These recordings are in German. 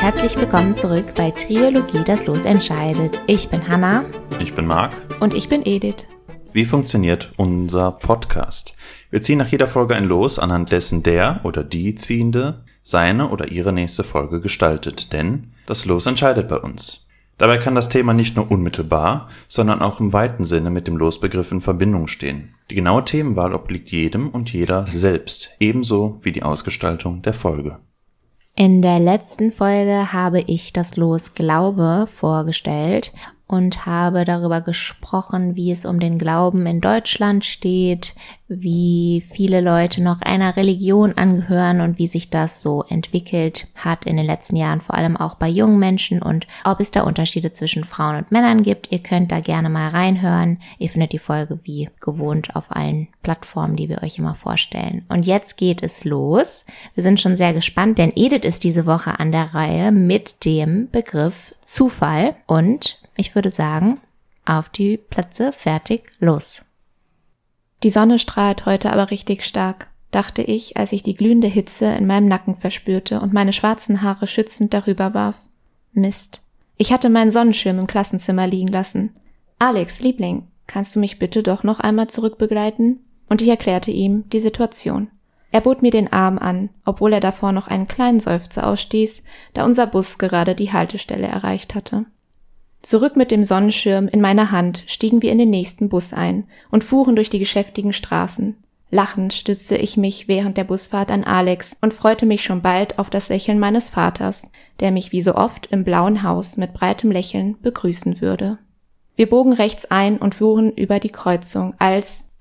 Herzlich willkommen zurück bei Triologie Das Los entscheidet. Ich bin Hanna. Ich bin Marc. Und ich bin Edith. Wie funktioniert unser Podcast? Wir ziehen nach jeder Folge ein Los, anhand dessen der oder die Ziehende seine oder ihre nächste Folge gestaltet, denn das Los entscheidet bei uns. Dabei kann das Thema nicht nur unmittelbar, sondern auch im weiten Sinne mit dem Losbegriff in Verbindung stehen. Die genaue Themenwahl obliegt jedem und jeder selbst, ebenso wie die Ausgestaltung der Folge. In der letzten Folge habe ich das Los Glaube vorgestellt und habe darüber gesprochen, wie es um den Glauben in Deutschland steht, wie viele Leute noch einer Religion angehören und wie sich das so entwickelt hat in den letzten Jahren, vor allem auch bei jungen Menschen und ob es da Unterschiede zwischen Frauen und Männern gibt. Ihr könnt da gerne mal reinhören. Ihr findet die Folge wie gewohnt auf allen Plattformen, die wir euch immer vorstellen. Und jetzt geht es los. Wir sind schon sehr gespannt, denn Edith ist diese Woche an der Reihe mit dem Begriff Zufall und ich würde sagen, auf die Plätze, fertig, los. Die Sonne strahlt heute aber richtig stark, dachte ich, als ich die glühende Hitze in meinem Nacken verspürte und meine schwarzen Haare schützend darüber warf. Mist. Ich hatte meinen Sonnenschirm im Klassenzimmer liegen lassen. Alex, Liebling, kannst du mich bitte doch noch einmal zurückbegleiten? Und ich erklärte ihm die Situation. Er bot mir den Arm an, obwohl er davor noch einen kleinen Seufzer ausstieß, da unser Bus gerade die Haltestelle erreicht hatte. Zurück mit dem Sonnenschirm in meiner Hand stiegen wir in den nächsten Bus ein und fuhren durch die geschäftigen Straßen. Lachend stützte ich mich während der Busfahrt an Alex und freute mich schon bald auf das Lächeln meines Vaters, der mich wie so oft im blauen Haus mit breitem Lächeln begrüßen würde. Wir bogen rechts ein und fuhren über die Kreuzung, als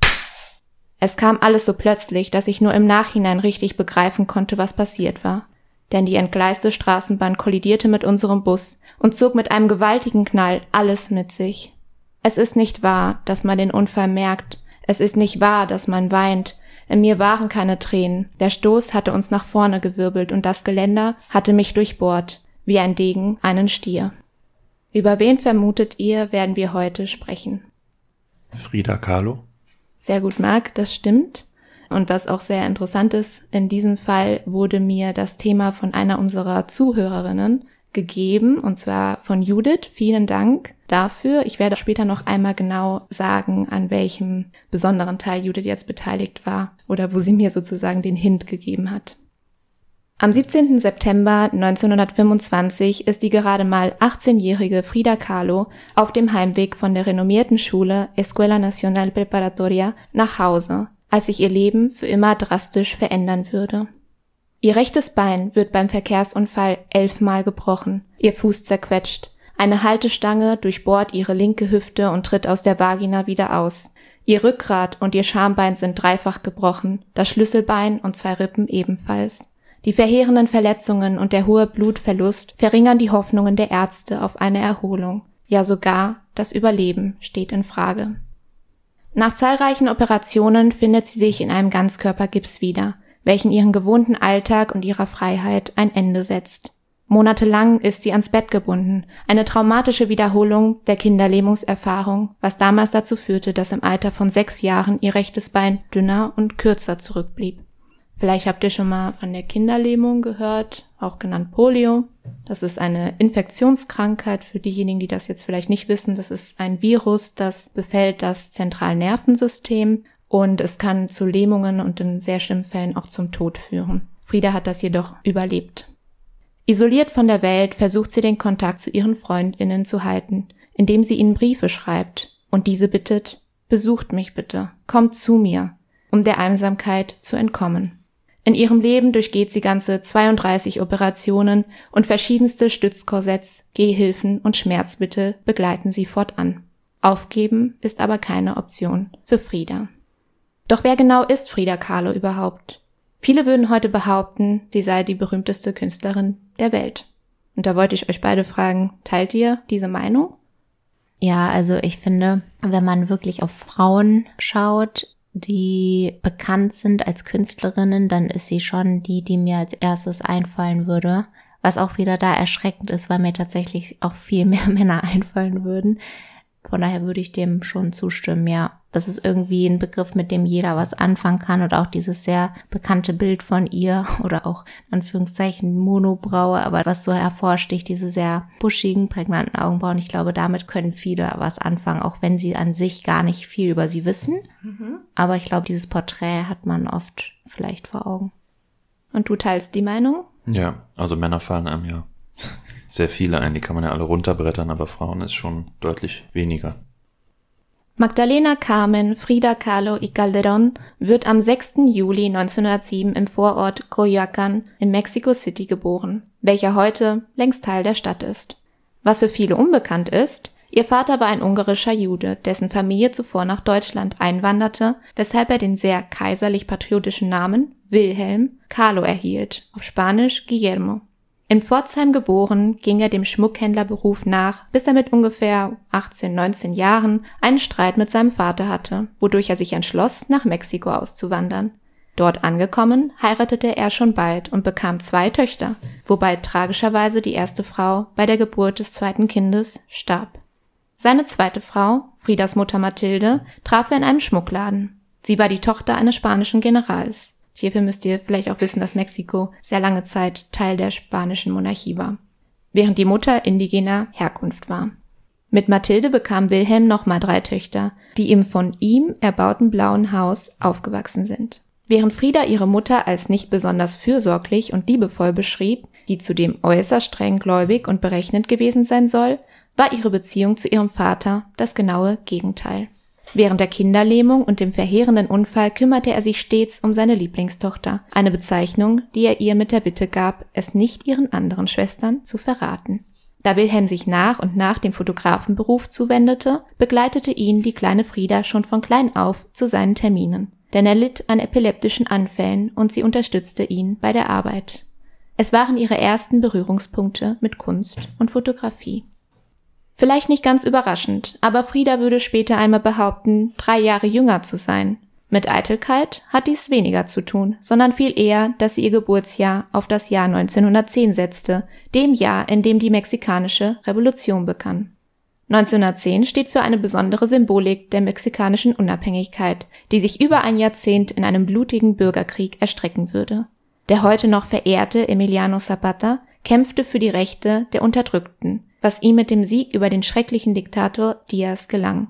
es kam alles so plötzlich, dass ich nur im Nachhinein richtig begreifen konnte, was passiert war. Denn die entgleiste Straßenbahn kollidierte mit unserem Bus und zog mit einem gewaltigen Knall alles mit sich. Es ist nicht wahr, dass man den Unfall merkt. Es ist nicht wahr, dass man weint. In mir waren keine Tränen. Der Stoß hatte uns nach vorne gewirbelt und das Geländer hatte mich durchbohrt, wie ein Degen einen Stier. Über wen vermutet ihr, werden wir heute sprechen? Frida Kahlo. Sehr gut, Marc, das stimmt. Und was auch sehr interessant ist, in diesem Fall wurde mir das Thema von einer unserer Zuhörerinnen gegeben, und zwar von Judith. Vielen Dank dafür. Ich werde später noch einmal genau sagen, an welchem besonderen Teil Judith jetzt beteiligt war oder wo sie mir sozusagen den Hint gegeben hat. Am 17. September 1925 ist die gerade mal 18-jährige Frida Kahlo auf dem Heimweg von der renommierten Schule Escuela Nacional Preparatoria nach Hause, als sich ihr Leben für immer drastisch verändern würde. Ihr rechtes Bein wird beim Verkehrsunfall elfmal gebrochen, ihr Fuß zerquetscht. Eine Haltestange durchbohrt ihre linke Hüfte und tritt aus der Vagina wieder aus. Ihr Rückgrat und ihr Schambein sind dreifach gebrochen, das Schlüsselbein und zwei Rippen ebenfalls. Die verheerenden Verletzungen und der hohe Blutverlust verringern die Hoffnungen der Ärzte auf eine Erholung. Ja sogar das Überleben steht in Frage. Nach zahlreichen Operationen findet sie sich in einem Ganzkörpergips wieder welchen ihren gewohnten Alltag und ihrer Freiheit ein Ende setzt. Monatelang ist sie ans Bett gebunden, eine traumatische Wiederholung der Kinderlähmungserfahrung, was damals dazu führte, dass im Alter von sechs Jahren ihr rechtes Bein dünner und kürzer zurückblieb. Vielleicht habt ihr schon mal von der Kinderlähmung gehört, auch genannt Polio. Das ist eine Infektionskrankheit für diejenigen, die das jetzt vielleicht nicht wissen. Das ist ein Virus, das befällt das Zentralnervensystem und es kann zu Lähmungen und in sehr schlimmen Fällen auch zum Tod führen. Frieda hat das jedoch überlebt. Isoliert von der Welt versucht sie den Kontakt zu ihren Freundinnen zu halten, indem sie ihnen Briefe schreibt und diese bittet, besucht mich bitte, kommt zu mir, um der Einsamkeit zu entkommen. In ihrem Leben durchgeht sie ganze 32 Operationen und verschiedenste Stützkorsetts, Gehhilfen und Schmerzmittel begleiten sie fortan. Aufgeben ist aber keine Option für Frieda. Doch wer genau ist Frida Kahlo überhaupt? Viele würden heute behaupten, sie sei die berühmteste Künstlerin der Welt. Und da wollte ich euch beide fragen, teilt ihr diese Meinung? Ja, also ich finde, wenn man wirklich auf Frauen schaut, die bekannt sind als Künstlerinnen, dann ist sie schon die, die mir als erstes einfallen würde. Was auch wieder da erschreckend ist, weil mir tatsächlich auch viel mehr Männer einfallen würden. Von daher würde ich dem schon zustimmen, ja. Das ist irgendwie ein Begriff, mit dem jeder was anfangen kann und auch dieses sehr bekannte Bild von ihr oder auch in Anführungszeichen Monobraue, aber was so hervorsticht, diese sehr buschigen, prägnanten Augenbrauen. Ich glaube, damit können viele was anfangen, auch wenn sie an sich gar nicht viel über sie wissen. Mhm. Aber ich glaube, dieses Porträt hat man oft vielleicht vor Augen. Und du teilst die Meinung? Ja, also Männer fallen einem ja sehr viele ein, die kann man ja alle runterbrettern, aber Frauen ist schon deutlich weniger. Magdalena Carmen Frida Kahlo y Calderón wird am 6. Juli 1907 im Vorort Coyoacán in Mexico City geboren, welcher heute längst Teil der Stadt ist. Was für viele unbekannt ist, ihr Vater war ein ungarischer Jude, dessen Familie zuvor nach Deutschland einwanderte, weshalb er den sehr kaiserlich-patriotischen Namen Wilhelm Carlo erhielt, auf Spanisch Guillermo. In Pforzheim geboren, ging er dem Schmuckhändlerberuf nach, bis er mit ungefähr 18, 19 Jahren einen Streit mit seinem Vater hatte, wodurch er sich entschloss, nach Mexiko auszuwandern. Dort angekommen, heiratete er schon bald und bekam zwei Töchter, wobei tragischerweise die erste Frau bei der Geburt des zweiten Kindes starb. Seine zweite Frau, Friedas Mutter Mathilde, traf er in einem Schmuckladen. Sie war die Tochter eines spanischen Generals. Hierfür müsst ihr vielleicht auch wissen, dass Mexiko sehr lange Zeit Teil der spanischen Monarchie war, während die Mutter indigener Herkunft war. Mit Mathilde bekam Wilhelm nochmal drei Töchter, die im von ihm erbauten blauen Haus aufgewachsen sind. Während Frieda ihre Mutter als nicht besonders fürsorglich und liebevoll beschrieb, die zudem äußerst streng gläubig und berechnend gewesen sein soll, war ihre Beziehung zu ihrem Vater das genaue Gegenteil. Während der Kinderlähmung und dem verheerenden Unfall kümmerte er sich stets um seine Lieblingstochter, eine Bezeichnung, die er ihr mit der Bitte gab, es nicht ihren anderen Schwestern zu verraten. Da Wilhelm sich nach und nach dem Fotografenberuf zuwendete, begleitete ihn die kleine Frieda schon von klein auf zu seinen Terminen, denn er litt an epileptischen Anfällen und sie unterstützte ihn bei der Arbeit. Es waren ihre ersten Berührungspunkte mit Kunst und Fotografie. Vielleicht nicht ganz überraschend, aber Frieda würde später einmal behaupten, drei Jahre jünger zu sein. Mit Eitelkeit hat dies weniger zu tun, sondern viel eher, dass sie ihr Geburtsjahr auf das Jahr 1910 setzte, dem Jahr, in dem die mexikanische Revolution begann. 1910 steht für eine besondere Symbolik der mexikanischen Unabhängigkeit, die sich über ein Jahrzehnt in einem blutigen Bürgerkrieg erstrecken würde. Der heute noch verehrte Emiliano Zapata kämpfte für die Rechte der Unterdrückten, was ihm mit dem Sieg über den schrecklichen Diktator Diaz gelang.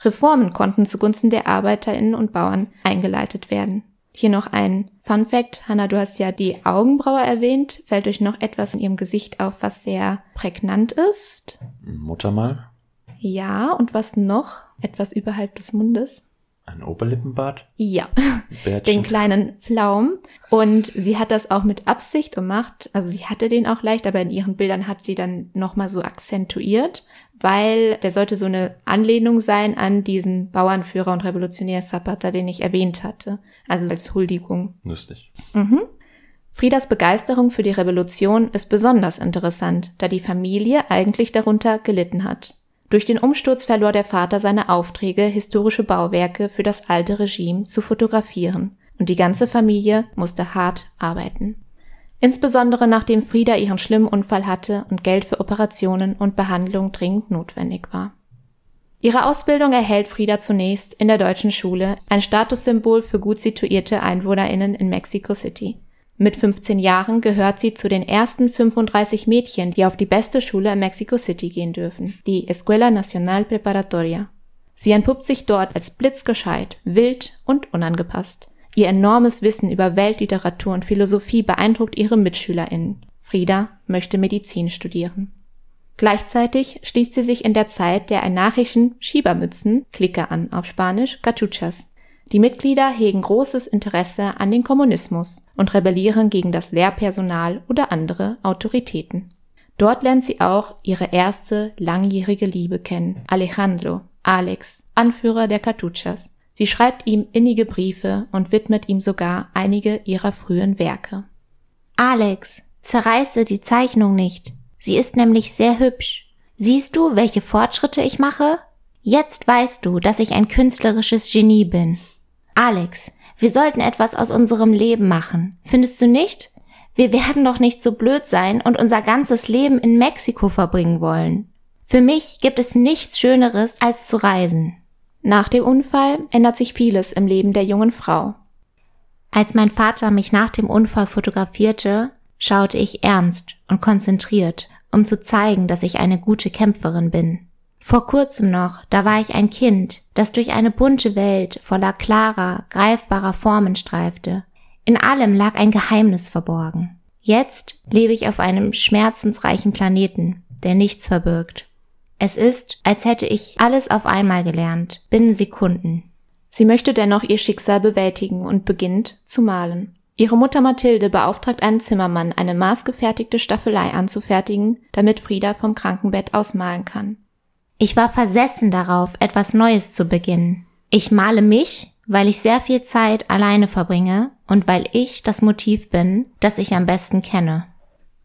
Reformen konnten zugunsten der Arbeiterinnen und Bauern eingeleitet werden. Hier noch ein Fun Fact. Hanna, du hast ja die Augenbraue erwähnt. Fällt euch noch etwas in ihrem Gesicht auf, was sehr prägnant ist? Mutter mal? Ja, und was noch? Etwas überhalb des Mundes? Ein Oberlippenbart? Ja, Bärtchen. den kleinen Pflaum. Und sie hat das auch mit Absicht gemacht. Also sie hatte den auch leicht, aber in ihren Bildern hat sie dann nochmal so akzentuiert, weil der sollte so eine Anlehnung sein an diesen Bauernführer und Revolutionär Zapata, den ich erwähnt hatte. Also als Huldigung. Lustig. Mhm. Friedas Begeisterung für die Revolution ist besonders interessant, da die Familie eigentlich darunter gelitten hat. Durch den Umsturz verlor der Vater seine Aufträge, historische Bauwerke für das alte Regime zu fotografieren, und die ganze Familie musste hart arbeiten. Insbesondere nachdem Frieda ihren schlimmen Unfall hatte und Geld für Operationen und Behandlung dringend notwendig war. Ihre Ausbildung erhält Frieda zunächst in der deutschen Schule, ein Statussymbol für gut situierte Einwohnerinnen in Mexico City. Mit 15 Jahren gehört sie zu den ersten 35 Mädchen, die auf die beste Schule in Mexico City gehen dürfen, die Escuela Nacional Preparatoria. Sie entpuppt sich dort als blitzgescheit, wild und unangepasst. Ihr enormes Wissen über Weltliteratur und Philosophie beeindruckt ihre MitschülerInnen. Frieda möchte Medizin studieren. Gleichzeitig schließt sie sich in der Zeit der anarchischen Schiebermützen, Clique an, auf Spanisch Cachuchas, die Mitglieder hegen großes Interesse an den Kommunismus und rebellieren gegen das Lehrpersonal oder andere Autoritäten. Dort lernt sie auch ihre erste langjährige Liebe kennen, Alejandro, Alex, Anführer der Cartuchas. Sie schreibt ihm innige Briefe und widmet ihm sogar einige ihrer frühen Werke. Alex, zerreiße die Zeichnung nicht. Sie ist nämlich sehr hübsch. Siehst du, welche Fortschritte ich mache? Jetzt weißt du, dass ich ein künstlerisches Genie bin. Alex, wir sollten etwas aus unserem Leben machen. Findest du nicht? Wir werden doch nicht so blöd sein und unser ganzes Leben in Mexiko verbringen wollen. Für mich gibt es nichts Schöneres als zu reisen. Nach dem Unfall ändert sich vieles im Leben der jungen Frau. Als mein Vater mich nach dem Unfall fotografierte, schaute ich ernst und konzentriert, um zu zeigen, dass ich eine gute Kämpferin bin. Vor kurzem noch, da war ich ein Kind, das durch eine bunte Welt voller klarer, greifbarer Formen streifte. In allem lag ein Geheimnis verborgen. Jetzt lebe ich auf einem schmerzensreichen Planeten, der nichts verbirgt. Es ist, als hätte ich alles auf einmal gelernt, binnen Sekunden. Sie möchte dennoch ihr Schicksal bewältigen und beginnt zu malen. Ihre Mutter Mathilde beauftragt einen Zimmermann, eine maßgefertigte Staffelei anzufertigen, damit Frieda vom Krankenbett aus malen kann. Ich war versessen darauf, etwas Neues zu beginnen. Ich male mich, weil ich sehr viel Zeit alleine verbringe und weil ich das Motiv bin, das ich am besten kenne.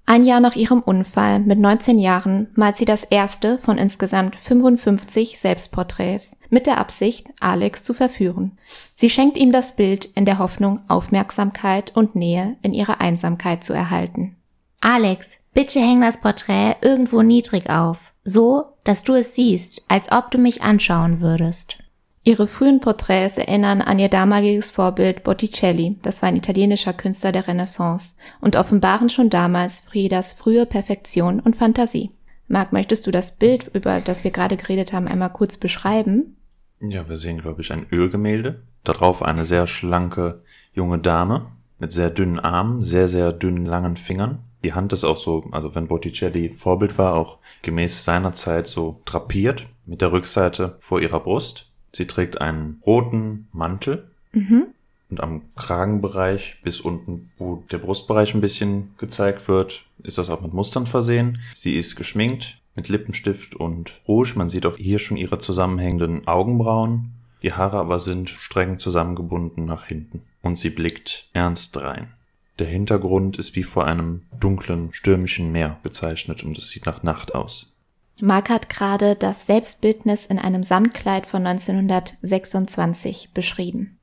Ein Jahr nach ihrem Unfall mit 19 Jahren malt sie das erste von insgesamt 55 Selbstporträts mit der Absicht, Alex zu verführen. Sie schenkt ihm das Bild in der Hoffnung, Aufmerksamkeit und Nähe in ihrer Einsamkeit zu erhalten. Alex, bitte häng das Porträt irgendwo niedrig auf, so, dass du es siehst, als ob du mich anschauen würdest. Ihre frühen Porträts erinnern an ihr damaliges Vorbild Botticelli, das war ein italienischer Künstler der Renaissance, und offenbaren schon damals Friedas frühe Perfektion und Fantasie. Marc, möchtest du das Bild, über das wir gerade geredet haben, einmal kurz beschreiben? Ja, wir sehen, glaube ich, ein Ölgemälde. Darauf eine sehr schlanke junge Dame mit sehr dünnen Armen, sehr, sehr dünnen langen Fingern. Die Hand ist auch so, also wenn Botticelli Vorbild war, auch gemäß seiner Zeit so drapiert, mit der Rückseite vor ihrer Brust Sie trägt einen roten Mantel mhm. und am Kragenbereich bis unten, wo der Brustbereich ein bisschen gezeigt wird, ist das auch mit Mustern versehen. Sie ist geschminkt mit Lippenstift und Rouge. Man sieht auch hier schon ihre zusammenhängenden Augenbrauen. Die Haare aber sind streng zusammengebunden nach hinten und sie blickt ernst rein. Der Hintergrund ist wie vor einem dunklen, stürmischen Meer gezeichnet und es sieht nach Nacht aus. Mark hat gerade das Selbstbildnis in einem Samtkleid von 1926 beschrieben.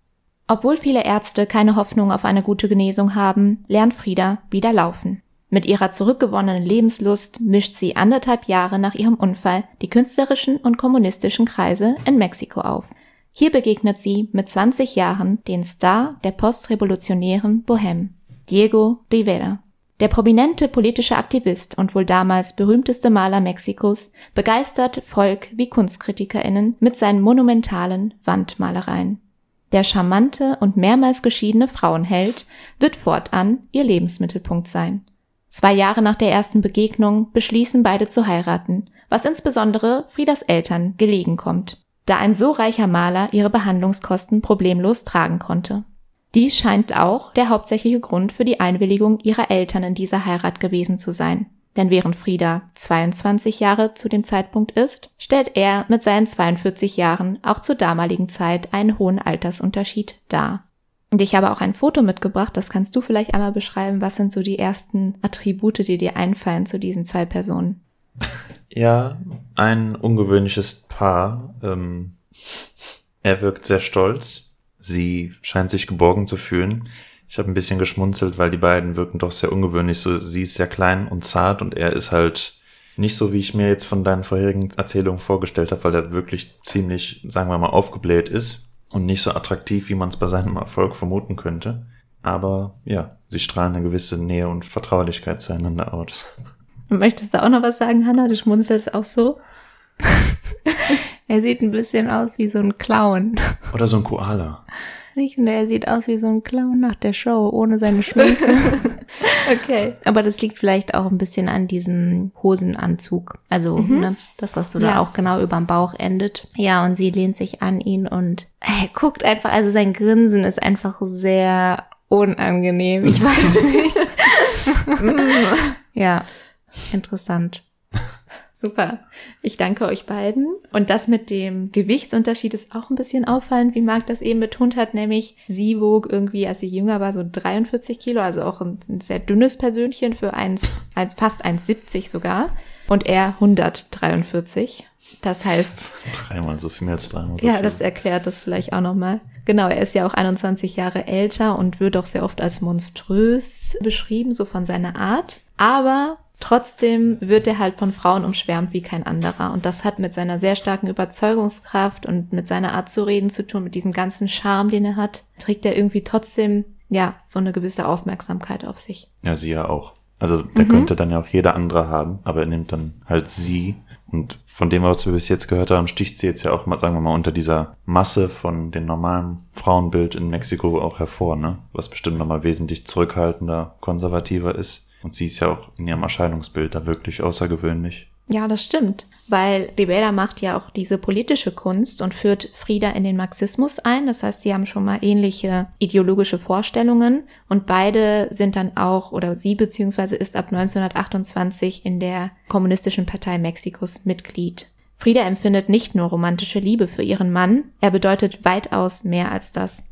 Obwohl viele Ärzte keine Hoffnung auf eine gute Genesung haben, lernt Frieda wieder laufen. Mit ihrer zurückgewonnenen Lebenslust mischt sie anderthalb Jahre nach ihrem Unfall die künstlerischen und kommunistischen Kreise in Mexiko auf. Hier begegnet sie mit 20 Jahren den Star der postrevolutionären Bohème, Diego Rivera. Der prominente politische Aktivist und wohl damals berühmteste Maler Mexikos begeistert Volk wie KunstkritikerInnen mit seinen monumentalen Wandmalereien. Der charmante und mehrmals geschiedene Frauenheld wird fortan ihr Lebensmittelpunkt sein. Zwei Jahre nach der ersten Begegnung beschließen beide zu heiraten, was insbesondere Friedas Eltern gelegen kommt, da ein so reicher Maler ihre Behandlungskosten problemlos tragen konnte. Dies scheint auch der hauptsächliche Grund für die Einwilligung ihrer Eltern in dieser Heirat gewesen zu sein. Denn während Frieda 22 Jahre zu dem Zeitpunkt ist, stellt er mit seinen 42 Jahren auch zur damaligen Zeit einen hohen Altersunterschied dar. Und ich habe auch ein Foto mitgebracht, das kannst du vielleicht einmal beschreiben. Was sind so die ersten Attribute, die dir einfallen zu diesen zwei Personen? Ja, ein ungewöhnliches Paar. Ähm, er wirkt sehr stolz, Sie scheint sich geborgen zu fühlen. Ich habe ein bisschen geschmunzelt, weil die beiden wirken doch sehr ungewöhnlich. So, sie ist sehr klein und zart und er ist halt nicht so, wie ich mir jetzt von deinen vorherigen Erzählungen vorgestellt habe, weil er wirklich ziemlich, sagen wir mal, aufgebläht ist und nicht so attraktiv, wie man es bei seinem Erfolg vermuten könnte. Aber ja, sie strahlen eine gewisse Nähe und Vertraulichkeit zueinander aus. Möchtest du auch noch was sagen, Hannah? Du schmunzelst auch so. Er sieht ein bisschen aus wie so ein Clown. Oder so ein Koala. Ich finde, er sieht aus wie so ein Clown nach der Show, ohne seine Schminke. okay. Aber das liegt vielleicht auch ein bisschen an diesem Hosenanzug. Also, mhm. ne, dass das so ja. da auch genau überm Bauch endet. Ja, und sie lehnt sich an ihn und er guckt einfach, also sein Grinsen ist einfach sehr unangenehm. Ich weiß nicht. ja, interessant. Super. Ich danke euch beiden. Und das mit dem Gewichtsunterschied ist auch ein bisschen auffallend, wie Marc das eben betont hat, nämlich sie wog irgendwie, als sie jünger war, so 43 Kilo, also auch ein, sehr dünnes Persönchen für 1, 1 fast 1,70 sogar. Und er 143. Das heißt. Dreimal so viel mehr als dreimal so Ja, viel. das erklärt das vielleicht auch nochmal. Genau, er ist ja auch 21 Jahre älter und wird auch sehr oft als monströs beschrieben, so von seiner Art. Aber Trotzdem wird er halt von Frauen umschwärmt wie kein anderer. Und das hat mit seiner sehr starken Überzeugungskraft und mit seiner Art zu reden zu tun, mit diesem ganzen Charme, den er hat, trägt er irgendwie trotzdem, ja, so eine gewisse Aufmerksamkeit auf sich. Ja, sie ja auch. Also der mhm. könnte dann ja auch jeder andere haben, aber er nimmt dann halt sie. Und von dem, was wir bis jetzt gehört haben, sticht sie jetzt ja auch mal, sagen wir mal, unter dieser Masse von dem normalen Frauenbild in Mexiko auch hervor, ne? Was bestimmt nochmal wesentlich zurückhaltender, konservativer ist. Und sie ist ja auch in ihrem Erscheinungsbild da wirklich außergewöhnlich. Ja, das stimmt, weil Rivera macht ja auch diese politische Kunst und führt Frieda in den Marxismus ein. Das heißt, sie haben schon mal ähnliche ideologische Vorstellungen und beide sind dann auch, oder sie beziehungsweise ist ab 1928 in der Kommunistischen Partei Mexikos Mitglied. Frieda empfindet nicht nur romantische Liebe für ihren Mann, er bedeutet weitaus mehr als das.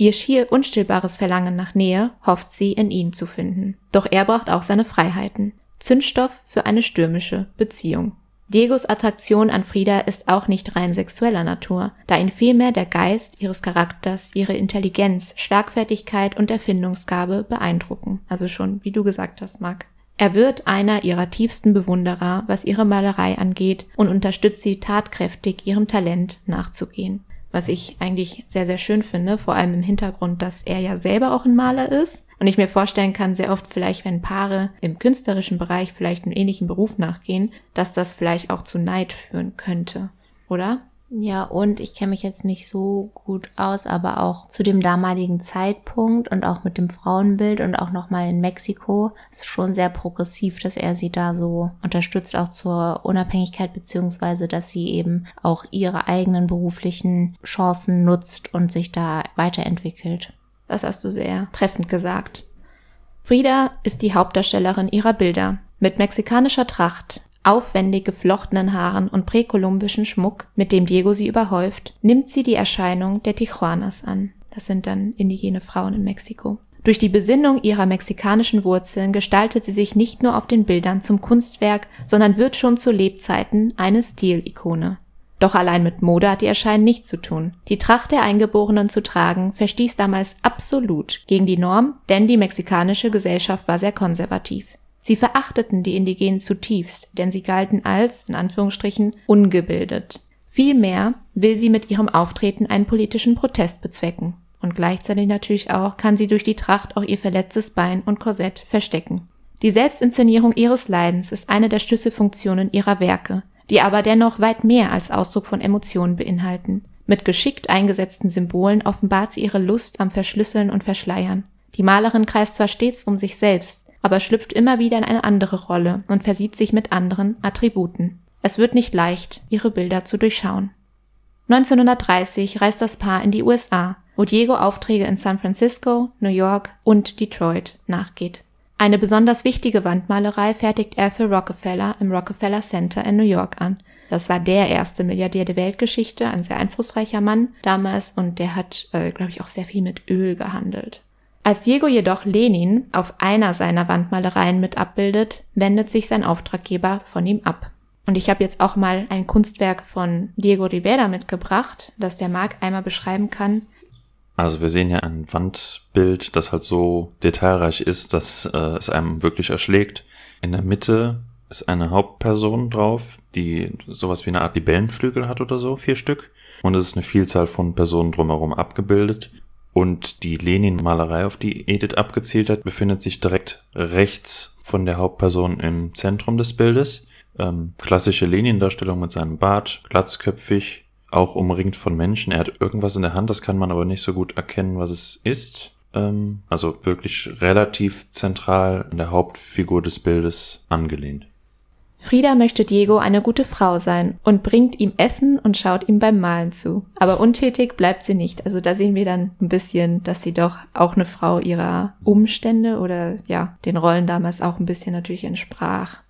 Ihr schier unstillbares Verlangen nach Nähe hofft sie in ihm zu finden. Doch er braucht auch seine Freiheiten. Zündstoff für eine stürmische Beziehung. Diegos Attraktion an Frieda ist auch nicht rein sexueller Natur, da ihn vielmehr der Geist ihres Charakters, ihre Intelligenz, Schlagfertigkeit und Erfindungsgabe beeindrucken. Also schon, wie du gesagt hast, Marc. Er wird einer ihrer tiefsten Bewunderer, was ihre Malerei angeht, und unterstützt sie tatkräftig, ihrem Talent nachzugehen was ich eigentlich sehr, sehr schön finde, vor allem im Hintergrund, dass er ja selber auch ein Maler ist. Und ich mir vorstellen kann, sehr oft vielleicht, wenn Paare im künstlerischen Bereich vielleicht einen ähnlichen Beruf nachgehen, dass das vielleicht auch zu Neid führen könnte, oder? Ja, und ich kenne mich jetzt nicht so gut aus, aber auch zu dem damaligen Zeitpunkt und auch mit dem Frauenbild und auch nochmal in Mexiko ist schon sehr progressiv, dass er sie da so unterstützt, auch zur Unabhängigkeit, beziehungsweise dass sie eben auch ihre eigenen beruflichen Chancen nutzt und sich da weiterentwickelt. Das hast du sehr treffend gesagt. Frida ist die Hauptdarstellerin ihrer Bilder. Mit mexikanischer Tracht, aufwendig geflochtenen Haaren und präkolumbischen Schmuck, mit dem Diego sie überhäuft, nimmt sie die Erscheinung der Tijuanas an. Das sind dann indigene Frauen in Mexiko. Durch die Besinnung ihrer mexikanischen Wurzeln gestaltet sie sich nicht nur auf den Bildern zum Kunstwerk, sondern wird schon zu Lebzeiten eine Stilikone. Doch allein mit Mode hat die Erscheinen nichts zu tun. Die Tracht der Eingeborenen zu tragen verstieß damals absolut gegen die Norm, denn die mexikanische Gesellschaft war sehr konservativ. Sie verachteten die Indigenen zutiefst, denn sie galten als, in Anführungsstrichen, ungebildet. Vielmehr will sie mit ihrem Auftreten einen politischen Protest bezwecken. Und gleichzeitig natürlich auch kann sie durch die Tracht auch ihr verletztes Bein und Korsett verstecken. Die Selbstinszenierung ihres Leidens ist eine der Schlüsselfunktionen ihrer Werke, die aber dennoch weit mehr als Ausdruck von Emotionen beinhalten. Mit geschickt eingesetzten Symbolen offenbart sie ihre Lust am Verschlüsseln und Verschleiern. Die Malerin kreist zwar stets um sich selbst, aber schlüpft immer wieder in eine andere Rolle und versieht sich mit anderen Attributen. Es wird nicht leicht, ihre Bilder zu durchschauen. 1930 reist das Paar in die USA, wo Diego Aufträge in San Francisco, New York und Detroit nachgeht. Eine besonders wichtige Wandmalerei fertigt er für Rockefeller im Rockefeller Center in New York an. Das war der erste Milliardär der Weltgeschichte, ein sehr einflussreicher Mann damals und der hat, äh, glaube ich, auch sehr viel mit Öl gehandelt. Als Diego jedoch Lenin auf einer seiner Wandmalereien mit abbildet, wendet sich sein Auftraggeber von ihm ab. Und ich habe jetzt auch mal ein Kunstwerk von Diego Rivera mitgebracht, das der Marc einmal beschreiben kann. Also wir sehen ja ein Wandbild, das halt so detailreich ist, dass äh, es einem wirklich erschlägt. In der Mitte ist eine Hauptperson drauf, die sowas wie eine Art Libellenflügel hat oder so, vier Stück. Und es ist eine Vielzahl von Personen drumherum abgebildet. Und die Lenin-Malerei, auf die Edith abgezielt hat, befindet sich direkt rechts von der Hauptperson im Zentrum des Bildes. Ähm, klassische Lenin-Darstellung mit seinem Bart, glatzköpfig, auch umringt von Menschen. Er hat irgendwas in der Hand, das kann man aber nicht so gut erkennen, was es ist. Ähm, also wirklich relativ zentral an der Hauptfigur des Bildes angelehnt. Frieda möchte Diego eine gute Frau sein und bringt ihm Essen und schaut ihm beim Malen zu. Aber untätig bleibt sie nicht. Also da sehen wir dann ein bisschen, dass sie doch auch eine Frau ihrer Umstände oder ja, den Rollen damals auch ein bisschen natürlich entsprach.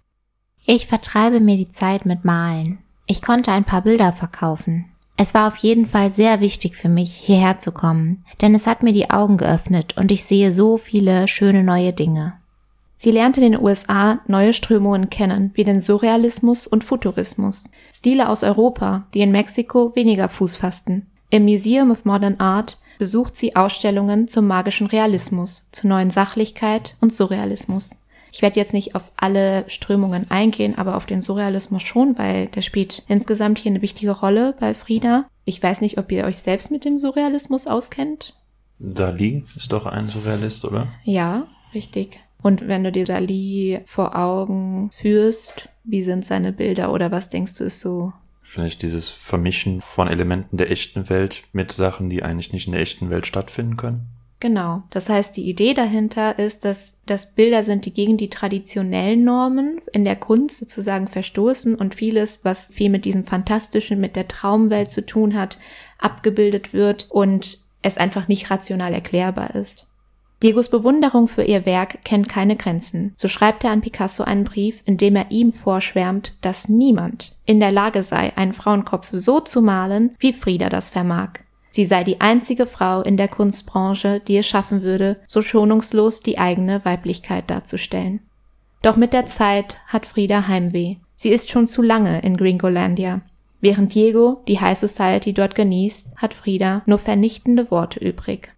Ich vertreibe mir die Zeit mit Malen. Ich konnte ein paar Bilder verkaufen. Es war auf jeden Fall sehr wichtig für mich, hierher zu kommen, denn es hat mir die Augen geöffnet und ich sehe so viele schöne neue Dinge. Sie lernte in den USA neue Strömungen kennen, wie den Surrealismus und Futurismus, Stile aus Europa, die in Mexiko weniger Fuß fassten. Im Museum of Modern Art besucht sie Ausstellungen zum magischen Realismus, zur neuen Sachlichkeit und Surrealismus. Ich werde jetzt nicht auf alle Strömungen eingehen, aber auf den Surrealismus schon, weil der spielt insgesamt hier eine wichtige Rolle bei Frieda. Ich weiß nicht, ob ihr euch selbst mit dem Surrealismus auskennt. Dali ist doch ein Surrealist, oder? Ja, richtig. Und wenn du dir Dali vor Augen führst, wie sind seine Bilder oder was denkst du ist so? Vielleicht dieses Vermischen von Elementen der echten Welt mit Sachen, die eigentlich nicht in der echten Welt stattfinden können. Genau. Das heißt, die Idee dahinter ist, dass das Bilder sind, die gegen die traditionellen Normen in der Kunst sozusagen verstoßen und vieles, was viel mit diesem Fantastischen, mit der Traumwelt zu tun hat, abgebildet wird und es einfach nicht rational erklärbar ist. Diegos Bewunderung für ihr Werk kennt keine Grenzen. So schreibt er an Picasso einen Brief, in dem er ihm vorschwärmt, dass niemand in der Lage sei, einen Frauenkopf so zu malen, wie Frieda das vermag. Sie sei die einzige Frau in der Kunstbranche, die es schaffen würde, so schonungslos die eigene Weiblichkeit darzustellen. Doch mit der Zeit hat Frieda Heimweh. Sie ist schon zu lange in Gringolandia. Während Diego die High Society dort genießt, hat Frieda nur vernichtende Worte übrig.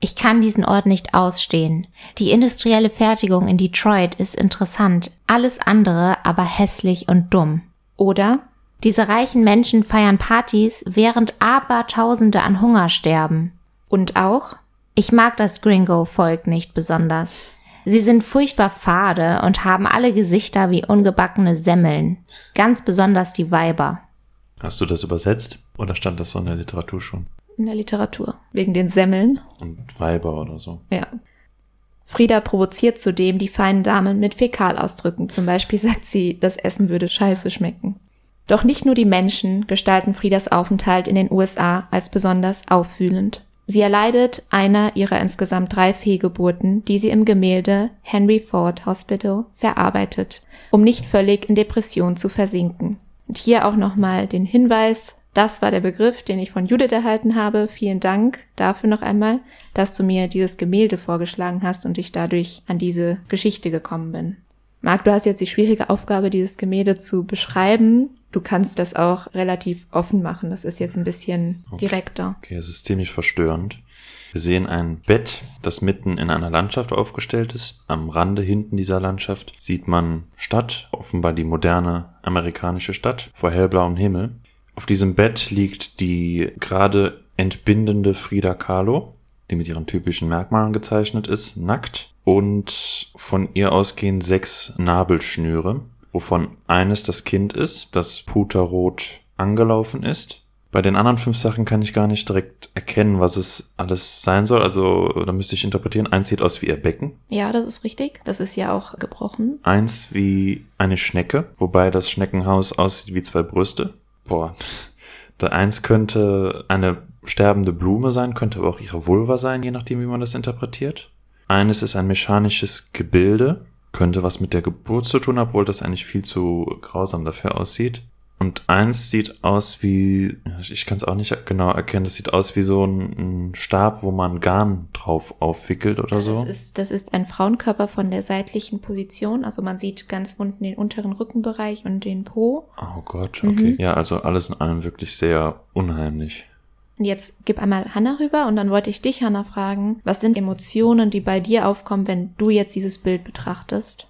Ich kann diesen Ort nicht ausstehen. Die industrielle Fertigung in Detroit ist interessant, alles andere aber hässlich und dumm. Oder diese reichen Menschen feiern Partys, während Abertausende an Hunger sterben. Und auch, ich mag das Gringo-Volk nicht besonders. Sie sind furchtbar fade und haben alle Gesichter wie ungebackene Semmeln. Ganz besonders die Weiber. Hast du das übersetzt oder stand das so in der Literatur schon? In der Literatur. Wegen den Semmeln. Und Weiber oder so. Ja. Frieda provoziert zudem die feinen Damen mit Fäkalausdrücken. Zum Beispiel sagt sie, das Essen würde scheiße schmecken. Doch nicht nur die Menschen gestalten Friedas Aufenthalt in den USA als besonders auffühlend. Sie erleidet einer ihrer insgesamt drei Fehlgeburten, die sie im Gemälde Henry Ford Hospital verarbeitet, um nicht völlig in Depression zu versinken. Und hier auch nochmal den Hinweis, das war der Begriff, den ich von Judith erhalten habe. Vielen Dank dafür noch einmal, dass du mir dieses Gemälde vorgeschlagen hast und ich dadurch an diese Geschichte gekommen bin. Marc, du hast jetzt die schwierige Aufgabe, dieses Gemälde zu beschreiben. Du kannst das auch relativ offen machen. Das ist jetzt ein bisschen Okay. direkter. Okay, es ist ziemlich verstörend. Wir sehen ein Bett, das mitten in einer Landschaft aufgestellt ist. Am Rande hinten dieser Landschaft sieht man Stadt, offenbar die moderne amerikanische Stadt, vor hellblauem Himmel. Auf diesem Bett liegt die gerade entbindende Frida Kahlo, die mit ihren typischen Merkmalen gezeichnet ist, nackt. Und von ihr ausgehen sechs Nabelschnüre, wovon eines das Kind ist, das puterrot angelaufen ist. Bei den anderen fünf Sachen kann ich gar nicht direkt erkennen, was es alles sein soll. Also da müsste ich interpretieren. Eins sieht aus wie ihr Becken, Ja, das ist richtig. Das ist ja auch gebrochen. eins wie eine Schnecke, wobei das Schneckenhaus aussieht wie zwei Brüste. Boah. Da eins könnte eine sterbende Blume sein, könnte aber auch ihre Vulva sein, je nachdem, wie man das interpretiert. Eines ist ein mechanisches Gebilde, könnte was mit der Geburt zu tun haben, obwohl das eigentlich viel zu grausam dafür aussieht. Und eins sieht aus wie, ich kann es auch nicht genau erkennen, das sieht aus wie so ein, ein Stab, wo man Garn drauf aufwickelt oder so. Das ist, das ist ein Frauenkörper von der seitlichen Position. Also man sieht ganz unten den unteren Rückenbereich und den Po. Oh Gott, Mhm. okay. Ja, also alles in allem wirklich sehr unheimlich. Und jetzt gib einmal Hanna rüber und dann wollte ich dich, Hanna, fragen, was sind Emotionen, die bei dir aufkommen, wenn du jetzt dieses Bild betrachtest?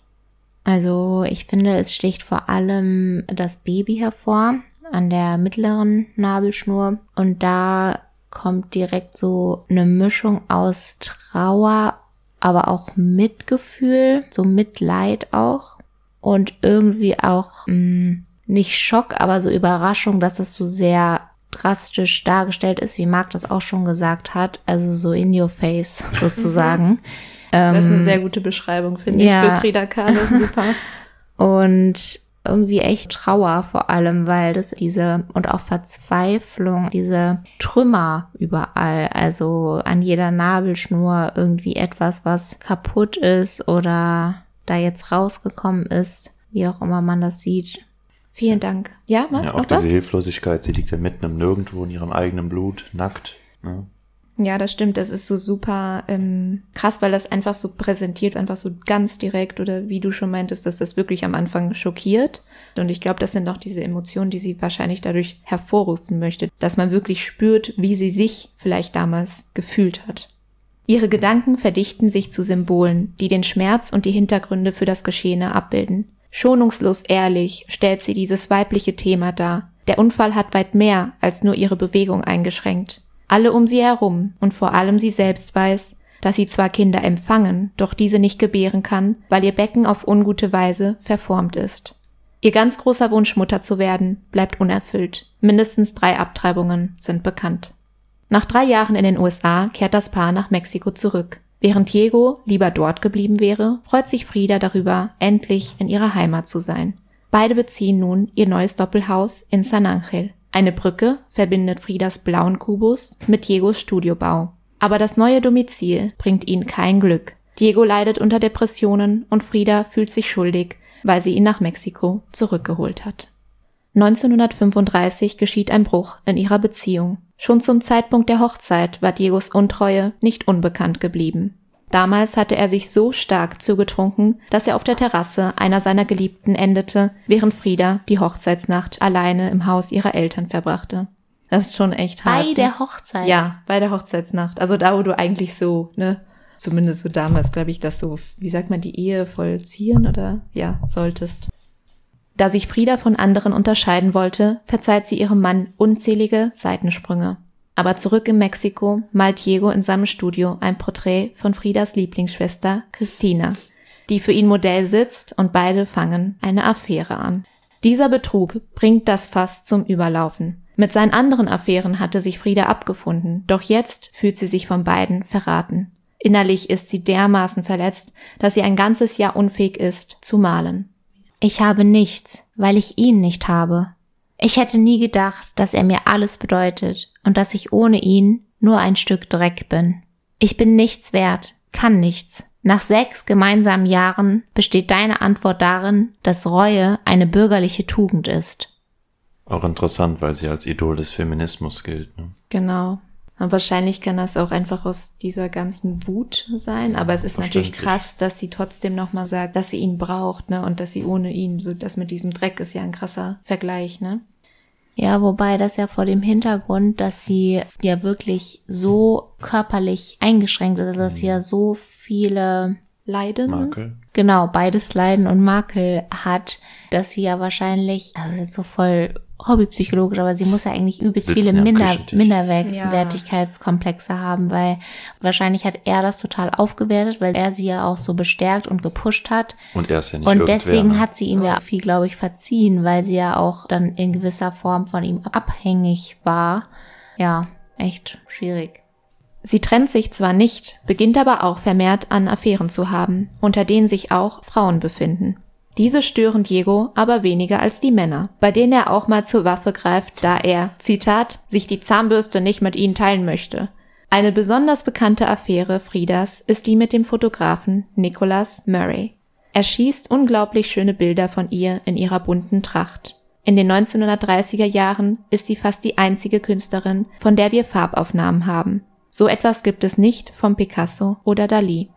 Also ich finde, es sticht vor allem das Baby hervor an der mittleren Nabelschnur. Und da kommt direkt so eine Mischung aus Trauer, aber auch Mitgefühl, so Mitleid auch. Und irgendwie auch mh, nicht Schock, aber so Überraschung, dass es so sehr drastisch dargestellt ist, wie Marc das auch schon gesagt hat, also so in your face sozusagen. Das ist eine Ähm, sehr gute Beschreibung, finde ja. ich, für Frieda Kahlo. Super. und irgendwie echt Trauer vor allem, weil das diese und auch Verzweiflung, diese Trümmer überall, also an jeder Nabelschnur irgendwie etwas, was kaputt ist oder da jetzt rausgekommen ist, wie auch immer man das sieht. Vielen Dank. Ja, Marc, Ja, auch noch was? diese Hilflosigkeit, sie liegt ja mitten im Nirgendwo in ihrem eigenen Blut, nackt. Ne? Ja, das stimmt. Das ist so super ähm, krass, weil das einfach so präsentiert, einfach so ganz direkt oder wie du schon meintest, dass das wirklich am Anfang schockiert. Und ich glaube, das sind auch diese Emotionen, die sie wahrscheinlich dadurch hervorrufen möchte, dass man wirklich spürt, wie sie sich vielleicht damals gefühlt hat. Ihre Gedanken verdichten sich zu Symbolen, die den Schmerz und die Hintergründe für das Geschehene abbilden. Schonungslos ehrlich stellt sie dieses weibliche Thema dar. Der Unfall hat weit mehr als nur ihre Bewegung eingeschränkt. Alle um sie herum und vor allem sie selbst weiß, dass sie zwar Kinder empfangen, doch diese nicht gebären kann, weil ihr Becken auf ungute Weise verformt ist. Ihr ganz großer Wunsch, Mutter zu werden, bleibt unerfüllt. Mindestens drei Abtreibungen sind bekannt. Nach drei Jahren in den USA kehrt das Paar nach Mexiko zurück. Während Diego lieber dort geblieben wäre, freut sich Frieda darüber, endlich in ihrer Heimat zu sein. Beide beziehen nun ihr neues Doppelhaus in San Angel. Eine Brücke verbindet Friedas blauen Kubus mit Diegos Studiobau. Aber das neue Domizil bringt ihnen kein Glück. Diego leidet unter Depressionen und Frieda fühlt sich schuldig, weil sie ihn nach Mexiko zurückgeholt hat. 1935 geschieht ein Bruch in ihrer Beziehung. Schon zum Zeitpunkt der Hochzeit war Diegos Untreue nicht unbekannt geblieben. Damals hatte er sich so stark zugetrunken, dass er auf der Terrasse einer seiner Geliebten endete, während Frieda die Hochzeitsnacht alleine im Haus ihrer Eltern verbrachte. Das ist schon echt hart. Bei ne? der Hochzeit. Ja, bei der Hochzeitsnacht. Also da, wo du eigentlich so, ne, zumindest so damals, glaube ich, das so, wie sagt man, die Ehe vollziehen oder ja, solltest. Da sich Frieda von anderen unterscheiden wollte, verzeiht sie ihrem Mann unzählige Seitensprünge. Aber zurück in Mexiko malt Diego in seinem Studio ein Porträt von Friedas Lieblingsschwester Christina, die für ihn Modell sitzt und beide fangen eine Affäre an. Dieser Betrug bringt das Fass zum Überlaufen. Mit seinen anderen Affären hatte sich Frieda abgefunden, doch jetzt fühlt sie sich von beiden verraten. Innerlich ist sie dermaßen verletzt, dass sie ein ganzes Jahr unfähig ist zu malen. Ich habe nichts, weil ich ihn nicht habe. Ich hätte nie gedacht, dass er mir alles bedeutet und dass ich ohne ihn nur ein Stück Dreck bin. Ich bin nichts wert, kann nichts. Nach sechs gemeinsamen Jahren besteht deine Antwort darin, dass Reue eine bürgerliche Tugend ist. Auch interessant, weil sie als Idol des Feminismus gilt. Ne? Genau. Und wahrscheinlich kann das auch einfach aus dieser ganzen Wut sein. Aber es ist natürlich krass, dass sie trotzdem nochmal sagt, dass sie ihn braucht, ne? Und dass sie ohne ihn, so das mit diesem Dreck ist ja ein krasser Vergleich, ne? Ja, wobei das ja vor dem Hintergrund, dass sie ja wirklich so körperlich eingeschränkt ist, also dass sie ja so viele Leiden. Makel. genau, beides Leiden und Makel hat, dass sie ja wahrscheinlich, also das ist jetzt so voll hobbypsychologisch, aber sie muss ja eigentlich übelst Sitzen viele ja Minder. Minderwertigkeitskomplexe haben, weil wahrscheinlich hat er das total aufgewertet, weil er sie ja auch so bestärkt und gepusht hat. Und er ist ja nicht Und deswegen ne? hat sie ihm ja viel, glaube ich, verziehen, weil sie ja auch dann in gewisser Form von ihm abhängig war. Ja, echt schwierig. Sie trennt sich zwar nicht, beginnt aber auch vermehrt an Affären zu haben, unter denen sich auch Frauen befinden. Diese stören Diego aber weniger als die Männer, bei denen er auch mal zur Waffe greift, da er, Zitat, sich die Zahnbürste nicht mit ihnen teilen möchte. Eine besonders bekannte Affäre Friedas ist die mit dem Fotografen Nicholas Murray. Er schießt unglaublich schöne Bilder von ihr in ihrer bunten Tracht. In den 1930er Jahren ist sie fast die einzige Künstlerin, von der wir Farbaufnahmen haben. So etwas gibt es nicht von Picasso oder Dali.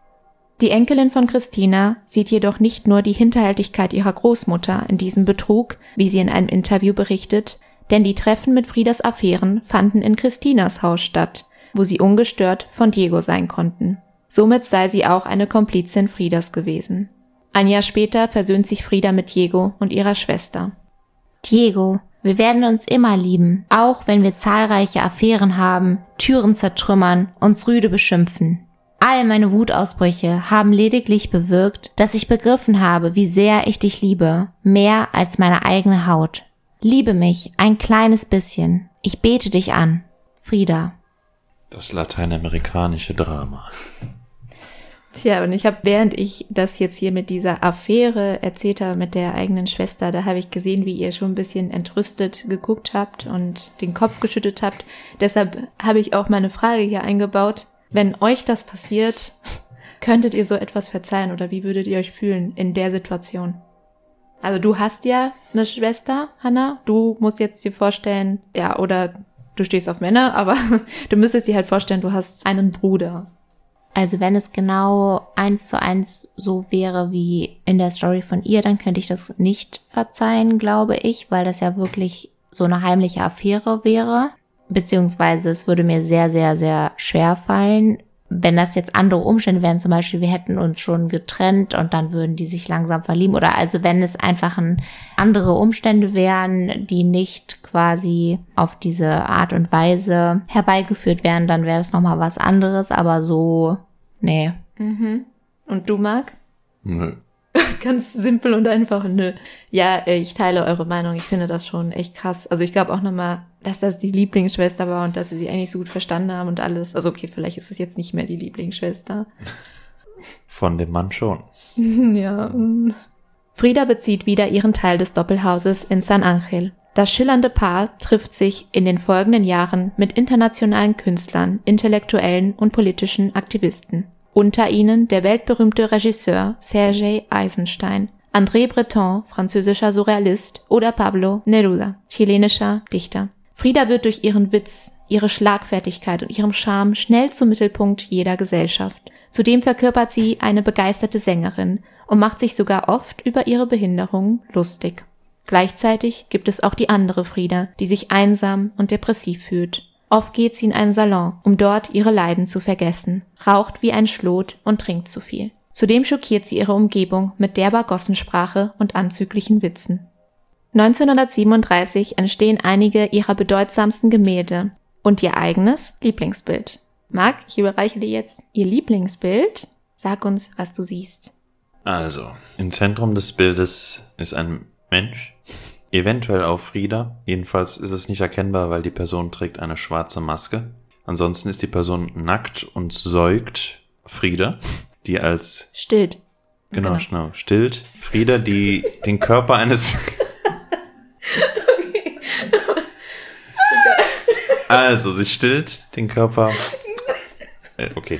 Die Enkelin von Christina sieht jedoch nicht nur die Hinterhältigkeit ihrer Großmutter in diesem Betrug, wie sie in einem Interview berichtet, denn die Treffen mit Friedas Affären fanden in Christinas Haus statt, wo sie ungestört von Diego sein konnten. Somit sei sie auch eine Komplizin Friedas gewesen. Ein Jahr später versöhnt sich Frieda mit Diego und ihrer Schwester. Diego, wir werden uns immer lieben, auch wenn wir zahlreiche Affären haben, Türen zertrümmern, uns rüde beschimpfen. All meine Wutausbrüche haben lediglich bewirkt, dass ich begriffen habe, wie sehr ich dich liebe, mehr als meine eigene Haut. Liebe mich ein kleines bisschen. Ich bete dich an. Frieda. Das lateinamerikanische Drama. Tja, und ich habe, während ich das jetzt hier mit dieser Affäre erzählt habe mit der eigenen Schwester, da habe ich gesehen, wie ihr schon ein bisschen entrüstet geguckt habt und den Kopf geschüttet habt. Deshalb habe ich auch meine Frage hier eingebaut. Wenn euch das passiert, könntet ihr so etwas verzeihen oder wie würdet ihr euch fühlen in der Situation? Also du hast ja eine Schwester, Hannah. Du musst jetzt dir vorstellen, ja, oder du stehst auf Männer, aber du müsstest dir halt vorstellen, du hast einen Bruder. Also wenn es genau eins zu eins so wäre wie in der Story von ihr, dann könnte ich das nicht verzeihen, glaube ich, weil das ja wirklich so eine heimliche Affäre wäre. Beziehungsweise es würde mir sehr, sehr, sehr schwer fallen, wenn das jetzt andere Umstände wären, zum Beispiel wir hätten uns schon getrennt und dann würden die sich langsam verlieben oder also wenn es einfach ein, andere Umstände wären, die nicht quasi auf diese Art und Weise herbeigeführt werden, dann wäre das nochmal was anderes, aber so, nee. Mhm. Und du, Marc? Nö. Ganz simpel und einfach, nö. Ja, äh, ich teile eure Meinung. Ich finde das schon echt krass. Also ich glaube auch nochmal, dass das die Lieblingsschwester war und dass sie sie eigentlich so gut verstanden haben und alles. Also okay, vielleicht ist es jetzt nicht mehr die Lieblingsschwester. Von dem Mann schon. ja. Frieda bezieht wieder ihren Teil des Doppelhauses in San Angel. Das schillernde Paar trifft sich in den folgenden Jahren mit internationalen Künstlern, Intellektuellen und politischen Aktivisten. Unter ihnen der weltberühmte Regisseur Sergei Eisenstein, André Breton, französischer Surrealist, oder Pablo Neruda, chilenischer Dichter. Frieda wird durch ihren Witz, ihre Schlagfertigkeit und ihrem Charme schnell zum Mittelpunkt jeder Gesellschaft. Zudem verkörpert sie eine begeisterte Sängerin und macht sich sogar oft über ihre Behinderung lustig. Gleichzeitig gibt es auch die andere Frieda, die sich einsam und depressiv fühlt. Oft geht sie in einen Salon, um dort ihre Leiden zu vergessen, raucht wie ein Schlot und trinkt zu viel. Zudem schockiert sie ihre Umgebung mit derber Gossensprache und anzüglichen Witzen. 1937 entstehen einige ihrer bedeutsamsten Gemälde und ihr eigenes Lieblingsbild. Marc, ich überreiche dir jetzt ihr Lieblingsbild. Sag uns, was du siehst. Also, im Zentrum des Bildes ist ein Mensch, eventuell auch Frieda. Jedenfalls ist es nicht erkennbar, weil die Person trägt eine schwarze Maske. Ansonsten ist die Person nackt und säugt Frieda, die als Stillt. genau, genau stillt. Frieda, die den Körper eines Also, sie stillt den Körper. Äh, okay.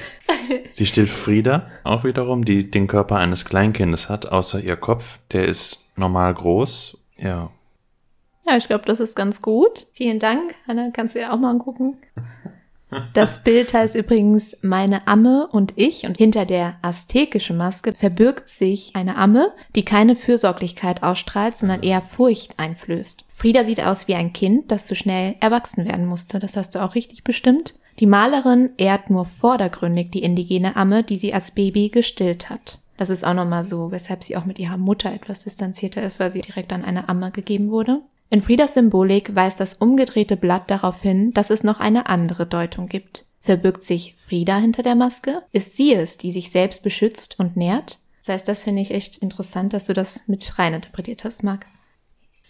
Sie stillt Frieda auch wiederum, die den Körper eines Kleinkindes hat, außer ihr Kopf. Der ist normal groß. Ja. Ja, ich glaube, das ist ganz gut. Vielen Dank. Hanna, kannst du dir auch mal angucken. Das Bild heißt übrigens Meine Amme und ich und hinter der aztekischen Maske verbirgt sich eine Amme, die keine Fürsorglichkeit ausstrahlt, sondern eher Furcht einflößt. Frieda sieht aus wie ein Kind, das zu schnell erwachsen werden musste. Das hast du auch richtig bestimmt. Die Malerin ehrt nur vordergründig die indigene Amme, die sie als Baby gestillt hat. Das ist auch nochmal so, weshalb sie auch mit ihrer Mutter etwas distanzierter ist, weil sie direkt an eine Amme gegeben wurde. In Friedas Symbolik weist das umgedrehte Blatt darauf hin, dass es noch eine andere Deutung gibt. Verbirgt sich Frieda hinter der Maske? Ist sie es, die sich selbst beschützt und nährt? Das heißt, das finde ich echt interessant, dass du das mit rein interpretiert hast, Marc.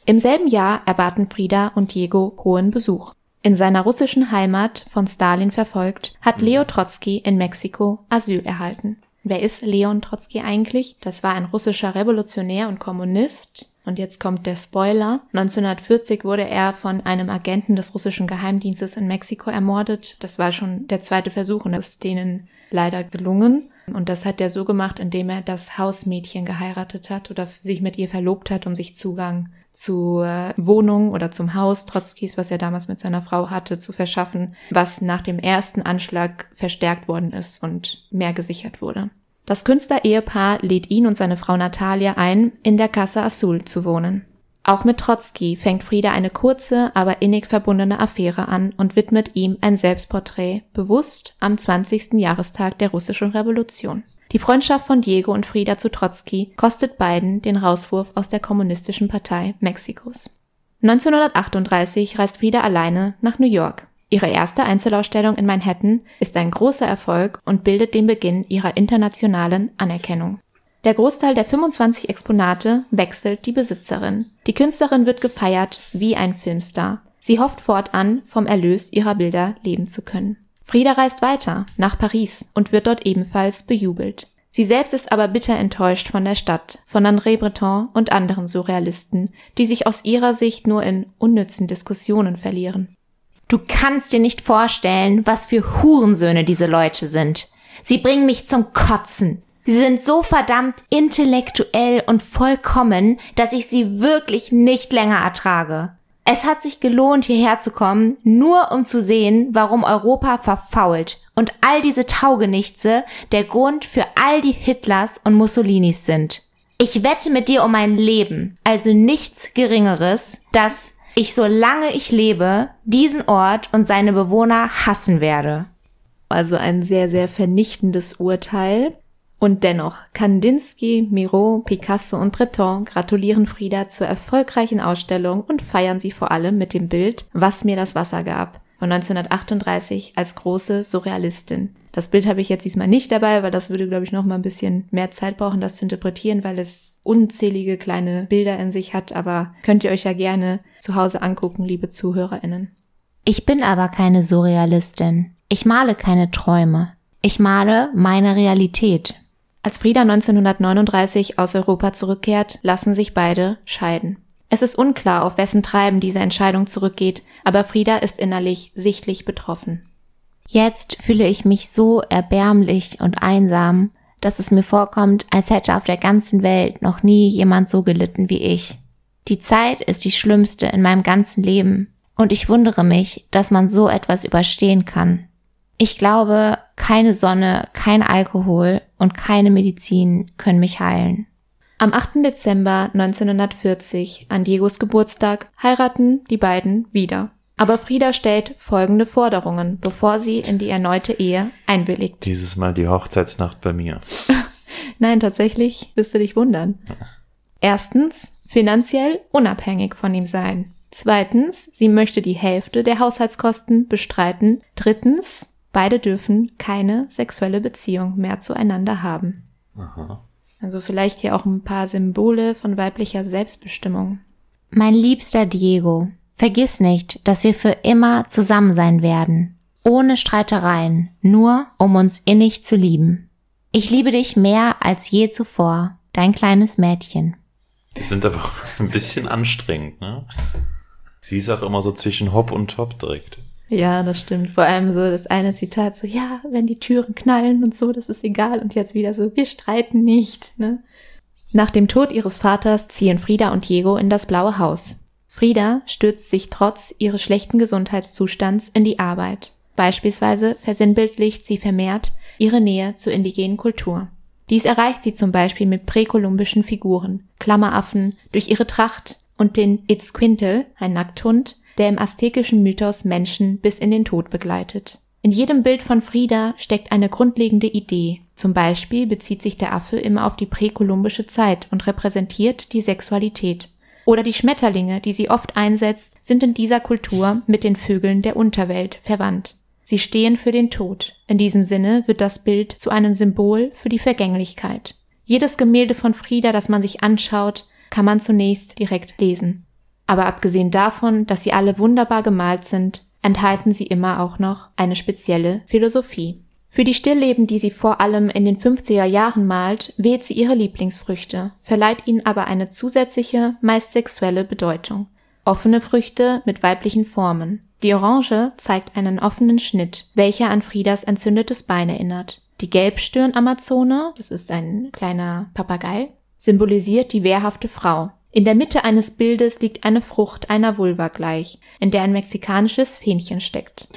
Im selben Jahr erbaten Frieda und Diego hohen Besuch. In seiner russischen Heimat, von Stalin verfolgt, hat Leo Trotzki in Mexiko Asyl erhalten. Wer ist Leon Trotzki eigentlich? Das war ein russischer Revolutionär und Kommunist. Und jetzt kommt der Spoiler. 1940 wurde er von einem Agenten des russischen Geheimdienstes in Mexiko ermordet. Das war schon der zweite Versuch und das ist denen leider gelungen. Und das hat er so gemacht, indem er das Hausmädchen geheiratet hat oder sich mit ihr verlobt hat, um sich Zugang zur Wohnung oder zum Haus Trotzkis, was er damals mit seiner Frau hatte, zu verschaffen, was nach dem ersten Anschlag verstärkt worden ist und mehr gesichert wurde. Das Künstlerehepaar lädt ihn und seine Frau Natalia ein, in der Casa Azul zu wohnen. Auch mit Trotzki fängt Frieda eine kurze, aber innig verbundene Affäre an und widmet ihm ein Selbstporträt, bewusst am 20. Jahrestag der russischen Revolution. Die Freundschaft von Diego und Frieda zu Trotzki kostet beiden den Rauswurf aus der Kommunistischen Partei Mexikos. 1938 reist Frieda alleine nach New York. Ihre erste Einzelausstellung in Manhattan ist ein großer Erfolg und bildet den Beginn ihrer internationalen Anerkennung. Der Großteil der 25 Exponate wechselt die Besitzerin. Die Künstlerin wird gefeiert wie ein Filmstar. Sie hofft fortan, vom Erlös ihrer Bilder leben zu können. Frieda reist weiter nach Paris und wird dort ebenfalls bejubelt. Sie selbst ist aber bitter enttäuscht von der Stadt, von André Breton und anderen Surrealisten, die sich aus ihrer Sicht nur in unnützen Diskussionen verlieren. Du kannst dir nicht vorstellen, was für Hurensöhne diese Leute sind. Sie bringen mich zum Kotzen. Sie sind so verdammt intellektuell und vollkommen, dass ich sie wirklich nicht länger ertrage. Es hat sich gelohnt, hierher zu kommen, nur um zu sehen, warum Europa verfault und all diese Taugenichtse der Grund für all die Hitlers und Mussolinis sind. Ich wette mit dir um mein Leben, also nichts Geringeres, dass ich, solange ich lebe, diesen Ort und seine Bewohner hassen werde. Also ein sehr, sehr vernichtendes Urteil. Und dennoch, Kandinsky, Miro, Picasso und Breton gratulieren Frida zur erfolgreichen Ausstellung und feiern sie vor allem mit dem Bild Was mir das Wasser gab von 1938 als große Surrealistin. Das Bild habe ich jetzt diesmal nicht dabei, weil das würde, glaube ich, noch mal ein bisschen mehr Zeit brauchen, das zu interpretieren, weil es unzählige kleine Bilder in sich hat. Aber könnt ihr euch ja gerne zu Hause angucken, liebe ZuhörerInnen. Ich bin aber keine Surrealistin. Ich male keine Träume. Ich male meine Realität. Als Frieda 1939 aus Europa zurückkehrt, lassen sich beide scheiden. Es ist unklar, auf wessen Treiben diese Entscheidung zurückgeht, aber Frieda ist innerlich sichtlich betroffen. Jetzt fühle ich mich so erbärmlich und einsam, dass es mir vorkommt, als hätte auf der ganzen Welt noch nie jemand so gelitten wie ich. Die Zeit ist die schlimmste in meinem ganzen Leben, und ich wundere mich, dass man so etwas überstehen kann. Ich glaube, keine Sonne, kein Alkohol und keine Medizin können mich heilen. Am 8. Dezember 1940, an Diegos Geburtstag, heiraten die beiden wieder. Aber Frieda stellt folgende Forderungen, bevor sie in die erneute Ehe einwilligt. Dieses Mal die Hochzeitsnacht bei mir. Nein, tatsächlich wirst du dich wundern. Erstens, finanziell unabhängig von ihm sein. Zweitens, sie möchte die Hälfte der Haushaltskosten bestreiten. Drittens, beide dürfen keine sexuelle Beziehung mehr zueinander haben. Aha. Also vielleicht hier auch ein paar Symbole von weiblicher Selbstbestimmung. Mein liebster Diego, vergiss nicht, dass wir für immer zusammen sein werden. Ohne Streitereien, nur um uns innig zu lieben. Ich liebe dich mehr als je zuvor, dein kleines Mädchen. Die sind aber ein bisschen anstrengend, ne? Sie ist auch immer so zwischen Hopp und Top direkt. Ja, das stimmt. Vor allem so das eine Zitat so, ja, wenn die Türen knallen und so, das ist egal. Und jetzt wieder so, wir streiten nicht. Ne? Nach dem Tod ihres Vaters ziehen Frieda und Diego in das blaue Haus. Frieda stürzt sich trotz ihres schlechten Gesundheitszustands in die Arbeit. Beispielsweise versinnbildlicht sie vermehrt ihre Nähe zur indigenen Kultur. Dies erreicht sie zum Beispiel mit präkolumbischen Figuren, Klammeraffen, durch ihre Tracht und den Itzquintel, ein Nackthund, der im aztekischen Mythos Menschen bis in den Tod begleitet. In jedem Bild von Frida steckt eine grundlegende Idee. Zum Beispiel bezieht sich der Affe immer auf die präkolumbische Zeit und repräsentiert die Sexualität. Oder die Schmetterlinge, die sie oft einsetzt, sind in dieser Kultur mit den Vögeln der Unterwelt verwandt. Sie stehen für den Tod. In diesem Sinne wird das Bild zu einem Symbol für die Vergänglichkeit. Jedes Gemälde von Frida, das man sich anschaut, kann man zunächst direkt lesen. Aber abgesehen davon, dass sie alle wunderbar gemalt sind, enthalten sie immer auch noch eine spezielle Philosophie. Für die Stillleben, die sie vor allem in den 50er Jahren malt, wählt sie ihre Lieblingsfrüchte, verleiht ihnen aber eine zusätzliche, meist sexuelle Bedeutung. Offene Früchte mit weiblichen Formen. Die Orange zeigt einen offenen Schnitt, welcher an Friedas entzündetes Bein erinnert. Die Gelbstirn-Amazone, das ist ein kleiner Papagei, symbolisiert die wehrhafte Frau. In der Mitte eines Bildes liegt eine Frucht einer Vulva gleich, in der ein mexikanisches Fähnchen steckt.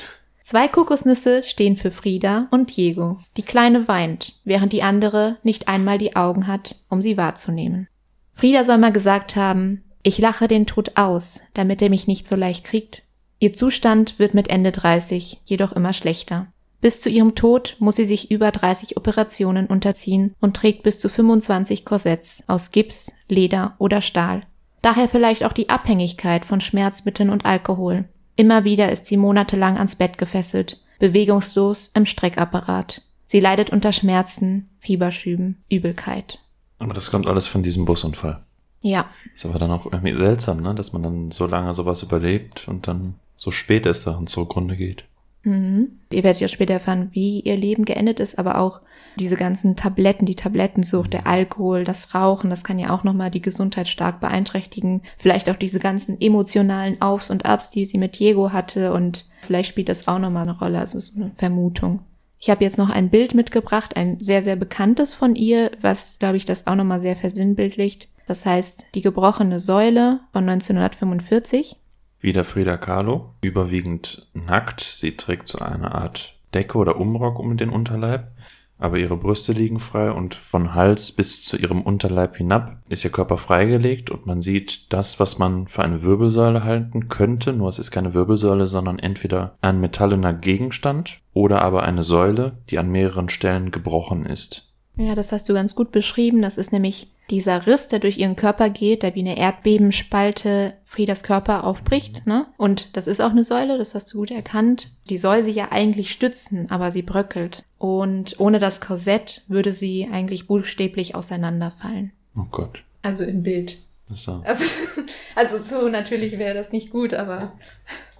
Zwei Kokosnüsse stehen für Frida und Diego. Die Kleine weint, während die andere nicht einmal die Augen hat, um sie wahrzunehmen. Frida soll mal gesagt haben, ich lache den Tod aus, damit er mich nicht so leicht kriegt. Ihr Zustand wird mit Ende 30 jedoch immer schlechter. Bis zu ihrem Tod muss sie sich über 30 Operationen unterziehen und trägt bis zu 25 Korsetts aus Gips, Leder oder Stahl. Daher vielleicht auch die Abhängigkeit von Schmerzmitteln und Alkohol. Immer wieder ist sie monatelang ans Bett gefesselt, bewegungslos im Streckapparat. Sie leidet unter Schmerzen, Fieberschüben, Übelkeit. Aber das kommt alles von diesem Busunfall. Ja. Ist aber dann auch irgendwie seltsam, ne? dass man dann so lange sowas überlebt und dann so spät erst daran zugrunde geht. Mhm. Ihr werdet ja später erfahren, wie ihr Leben geendet ist, aber auch diese ganzen Tabletten, die Tablettensucht, der Alkohol, das Rauchen, das kann ja auch nochmal die Gesundheit stark beeinträchtigen. Vielleicht auch diese ganzen emotionalen Aufs und Abs, die sie mit Diego hatte und vielleicht spielt das auch nochmal eine Rolle, also so eine Vermutung. Ich habe jetzt noch ein Bild mitgebracht, ein sehr, sehr bekanntes von ihr, was, glaube ich, das auch nochmal sehr versinnbildlicht. Das heißt, die gebrochene Säule von 1945. Wieder Frida Kahlo, überwiegend nackt. Sie trägt so eine Art Decke oder Umrock um den Unterleib. Aber ihre Brüste liegen frei und von Hals bis zu ihrem Unterleib hinab ist ihr Körper freigelegt und man sieht das, was man für eine Wirbelsäule halten könnte, nur es ist keine Wirbelsäule, sondern entweder ein metallener Gegenstand oder aber eine Säule, die an mehreren Stellen gebrochen ist. Ja, das hast du ganz gut beschrieben. Das ist nämlich dieser Riss, der durch ihren Körper geht, der wie eine Erdbebenspalte Friedas Körper aufbricht. Ne? Und das ist auch eine Säule, das hast du gut erkannt. Die soll sie ja eigentlich stützen, aber sie bröckelt. Und ohne das Korsett würde sie eigentlich buchstäblich auseinanderfallen. Oh Gott. Also im Bild. So. Also, also so natürlich wäre das nicht gut, aber.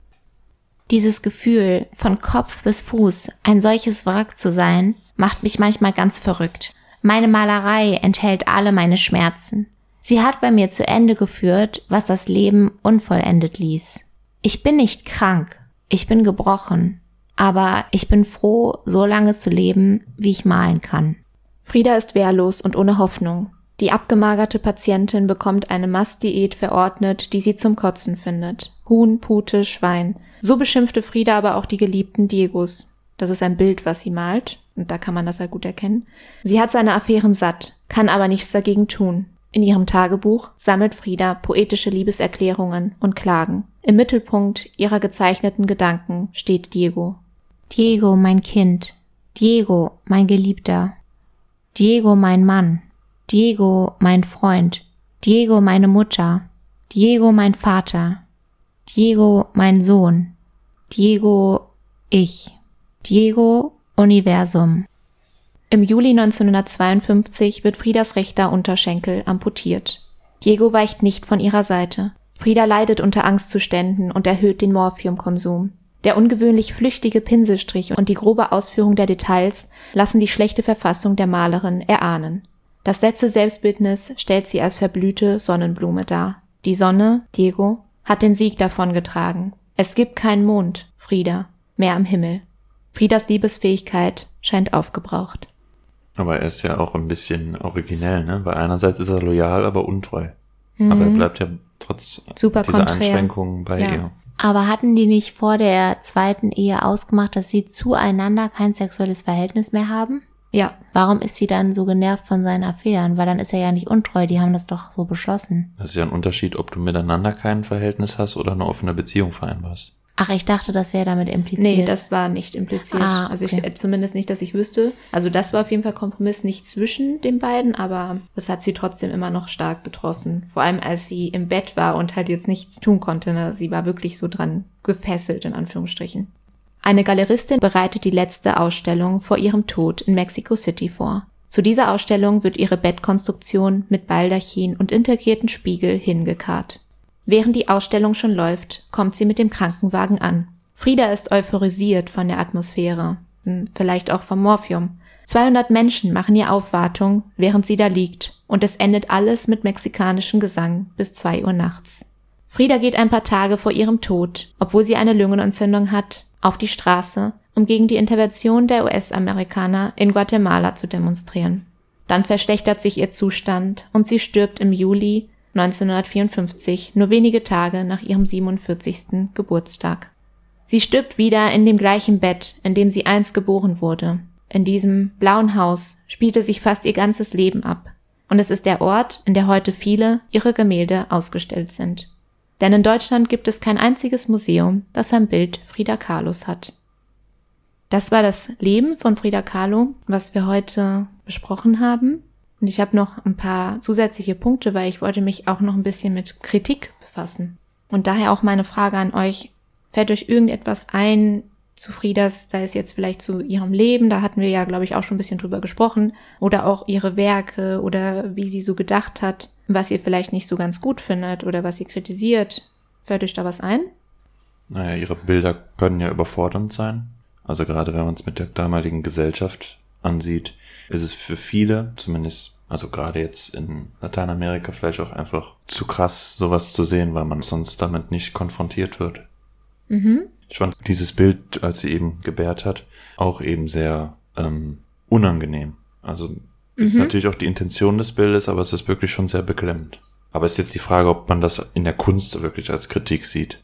Dieses Gefühl, von Kopf bis Fuß ein solches Wrack zu sein, macht mich manchmal ganz verrückt. Meine Malerei enthält alle meine Schmerzen. Sie hat bei mir zu Ende geführt, was das Leben unvollendet ließ. Ich bin nicht krank, ich bin gebrochen, aber ich bin froh, so lange zu leben, wie ich malen kann. Frieda ist wehrlos und ohne Hoffnung. Die abgemagerte Patientin bekommt eine Mastdiät verordnet, die sie zum Kotzen findet. Huhn, Pute, Schwein. So beschimpfte Frieda aber auch die geliebten Diegos. Das ist ein Bild, was sie malt. Und da kann man das halt gut erkennen. Sie hat seine Affären satt, kann aber nichts dagegen tun. In ihrem Tagebuch sammelt Frieda poetische Liebeserklärungen und Klagen. Im Mittelpunkt ihrer gezeichneten Gedanken steht Diego. Diego, mein Kind. Diego, mein Geliebter. Diego, mein Mann. Diego, mein Freund. Diego, meine Mutter. Diego, mein Vater. Diego, mein Sohn. Diego, ich. Diego, Universum. Im Juli 1952 wird Friedas rechter Unterschenkel amputiert. Diego weicht nicht von ihrer Seite. Frieda leidet unter Angstzuständen und erhöht den Morphiumkonsum. Der ungewöhnlich flüchtige Pinselstrich und die grobe Ausführung der Details lassen die schlechte Verfassung der Malerin erahnen. Das letzte Selbstbildnis stellt sie als verblühte Sonnenblume dar. Die Sonne, Diego, hat den Sieg davongetragen. Es gibt keinen Mond, Frieda, mehr am Himmel. Friedas Liebesfähigkeit scheint aufgebraucht. Aber er ist ja auch ein bisschen originell, ne? Weil einerseits ist er loyal, aber untreu. Mhm. Aber er bleibt ja trotz Super dieser konträr. Einschränkungen bei Ja. ihr. Aber hatten die nicht vor der zweiten Ehe ausgemacht, dass sie zueinander kein sexuelles Verhältnis mehr haben? Ja, Warum ist sie dann so genervt von seinen Affären? Weil dann ist er ja nicht untreu, die haben das doch so beschlossen. Das ist ja ein Unterschied, ob du miteinander kein Verhältnis hast oder eine offene Beziehung vereinbarst. Ach, ich dachte, das wäre damit impliziert. nee, das war nicht impliziert. Ah, Also ich okay. äh, zumindest nicht, dass ich wüsste. Also das war auf jeden Fall Kompromiss nicht zwischen den beiden, aber es hat sie trotzdem immer noch stark betroffen. Vor allem als sie im Bett war und halt jetzt nichts tun konnte. Ne? Sie war wirklich so dran gefesselt, in Anführungsstrichen. Eine Galeristin bereitet die letzte Ausstellung vor ihrem Tod in Mexico City vor. Zu dieser Ausstellung wird ihre Bettkonstruktion mit Baldachin und integrierten Spiegel hingekarrt. Während die Ausstellung schon läuft, kommt sie mit dem Krankenwagen an. Frieda ist euphorisiert von der Atmosphäre, hm, vielleicht auch vom Morphium. 200 Menschen machen ihr Aufwartung, während sie da liegt, und es endet alles mit mexikanischem Gesang bis 2 Uhr nachts. Frieda geht ein paar Tage vor ihrem Tod, obwohl sie eine Lungenentzündung hat, auf die Straße, um gegen die Intervention der US-Amerikaner in Guatemala zu demonstrieren. Dann verschlechtert sich ihr Zustand und sie stirbt im Juli 1954, nur wenige Tage nach ihrem 47. Geburtstag. Sie stirbt wieder in dem gleichen Bett, in dem sie einst geboren wurde. In diesem blauen Haus spielte sich fast ihr ganzes Leben ab. Und es ist der Ort, in der heute viele ihre Gemälde ausgestellt sind. Denn in Deutschland gibt es kein einziges Museum, das ein Bild Frida Kahlos hat. Das war das Leben von Frida Kahlo, was wir heute besprochen haben. Und ich habe noch ein paar zusätzliche Punkte, weil ich wollte mich auch noch ein bisschen mit Kritik befassen. Und daher auch meine Frage an euch. Fällt euch irgendetwas ein zu Friedas, sei es jetzt vielleicht zu ihrem Leben, da hatten wir ja, glaube ich, auch schon ein bisschen drüber gesprochen, oder auch ihre Werke oder wie sie so gedacht hat, was ihr vielleicht nicht so ganz gut findet oder was ihr kritisiert. Fällt euch da was ein? Naja, ihre Bilder können ja überfordernd sein. Also gerade wenn man es mit der damaligen Gesellschaft ansieht, ist es für viele, zumindest, also gerade jetzt in Lateinamerika vielleicht auch einfach zu krass, sowas zu sehen, weil man sonst damit nicht konfrontiert wird. Mhm. Ich fand dieses Bild, als sie eben gebärt hat, auch eben sehr ähm, unangenehm. Also ist Mhm. natürlich auch die Intention des Bildes, aber es ist wirklich schon sehr beklemmend. Aber es ist jetzt die Frage, ob man das in der Kunst wirklich als Kritik sieht.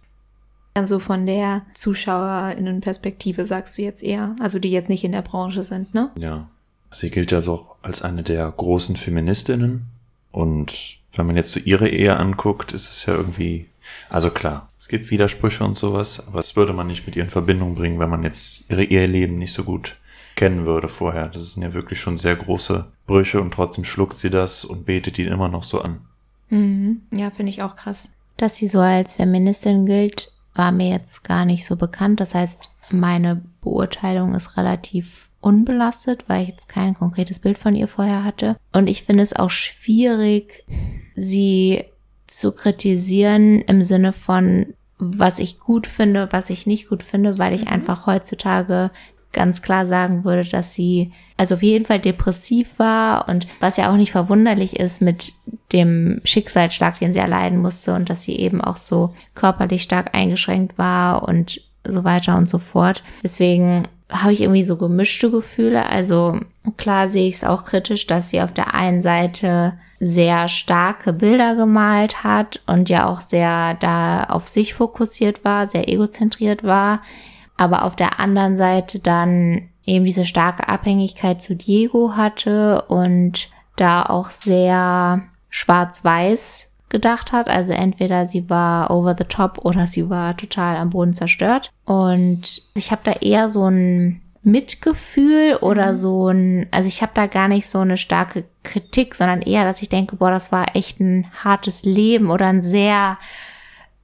Also von der ZuschauerInnenperspektive sagst du jetzt eher, also die jetzt nicht in der Branche sind, ne? Ja. Sie gilt ja so als eine der großen Feministinnen. Und wenn man jetzt so ihre Ehe anguckt, ist es ja irgendwie, also klar, es gibt Widersprüche und sowas, aber das würde man nicht mit ihr in Verbindung bringen, wenn man jetzt ihre Eheleben nicht so gut kennen würde vorher. Das sind ja wirklich schon sehr große Brüche und trotzdem schluckt sie das und betet ihn immer noch so an. Mhm. Ja, finde ich auch krass. Dass sie so als Feministin gilt, war mir jetzt gar nicht so bekannt. Das heißt, meine Beurteilung ist relativ unbelastet, weil ich jetzt kein konkretes Bild von ihr vorher hatte. Und ich finde es auch schwierig, sie zu kritisieren im Sinne von, was ich gut finde, was ich nicht gut finde, weil ich mhm. einfach heutzutage ganz klar sagen würde, dass sie also auf jeden Fall depressiv war und was ja auch nicht verwunderlich ist mit dem Schicksalsschlag, den sie erleiden musste und dass sie eben auch so körperlich stark eingeschränkt war und so weiter und so fort. Deswegen habe ich irgendwie so gemischte Gefühle. Also klar sehe ich es auch kritisch, dass sie auf der einen Seite sehr starke Bilder gemalt hat und ja auch sehr da auf sich fokussiert war, sehr egozentriert war aber auf der anderen Seite dann eben diese starke Abhängigkeit zu Diego hatte und da auch sehr schwarz-weiß gedacht hat. Also entweder sie war over the top oder sie war total am Boden zerstört. Und ich habe da eher so ein Mitgefühl oder mhm. so ein, also ich habe da gar nicht so eine starke Kritik, sondern eher, dass ich denke, boah, das war echt ein hartes Leben oder ein sehr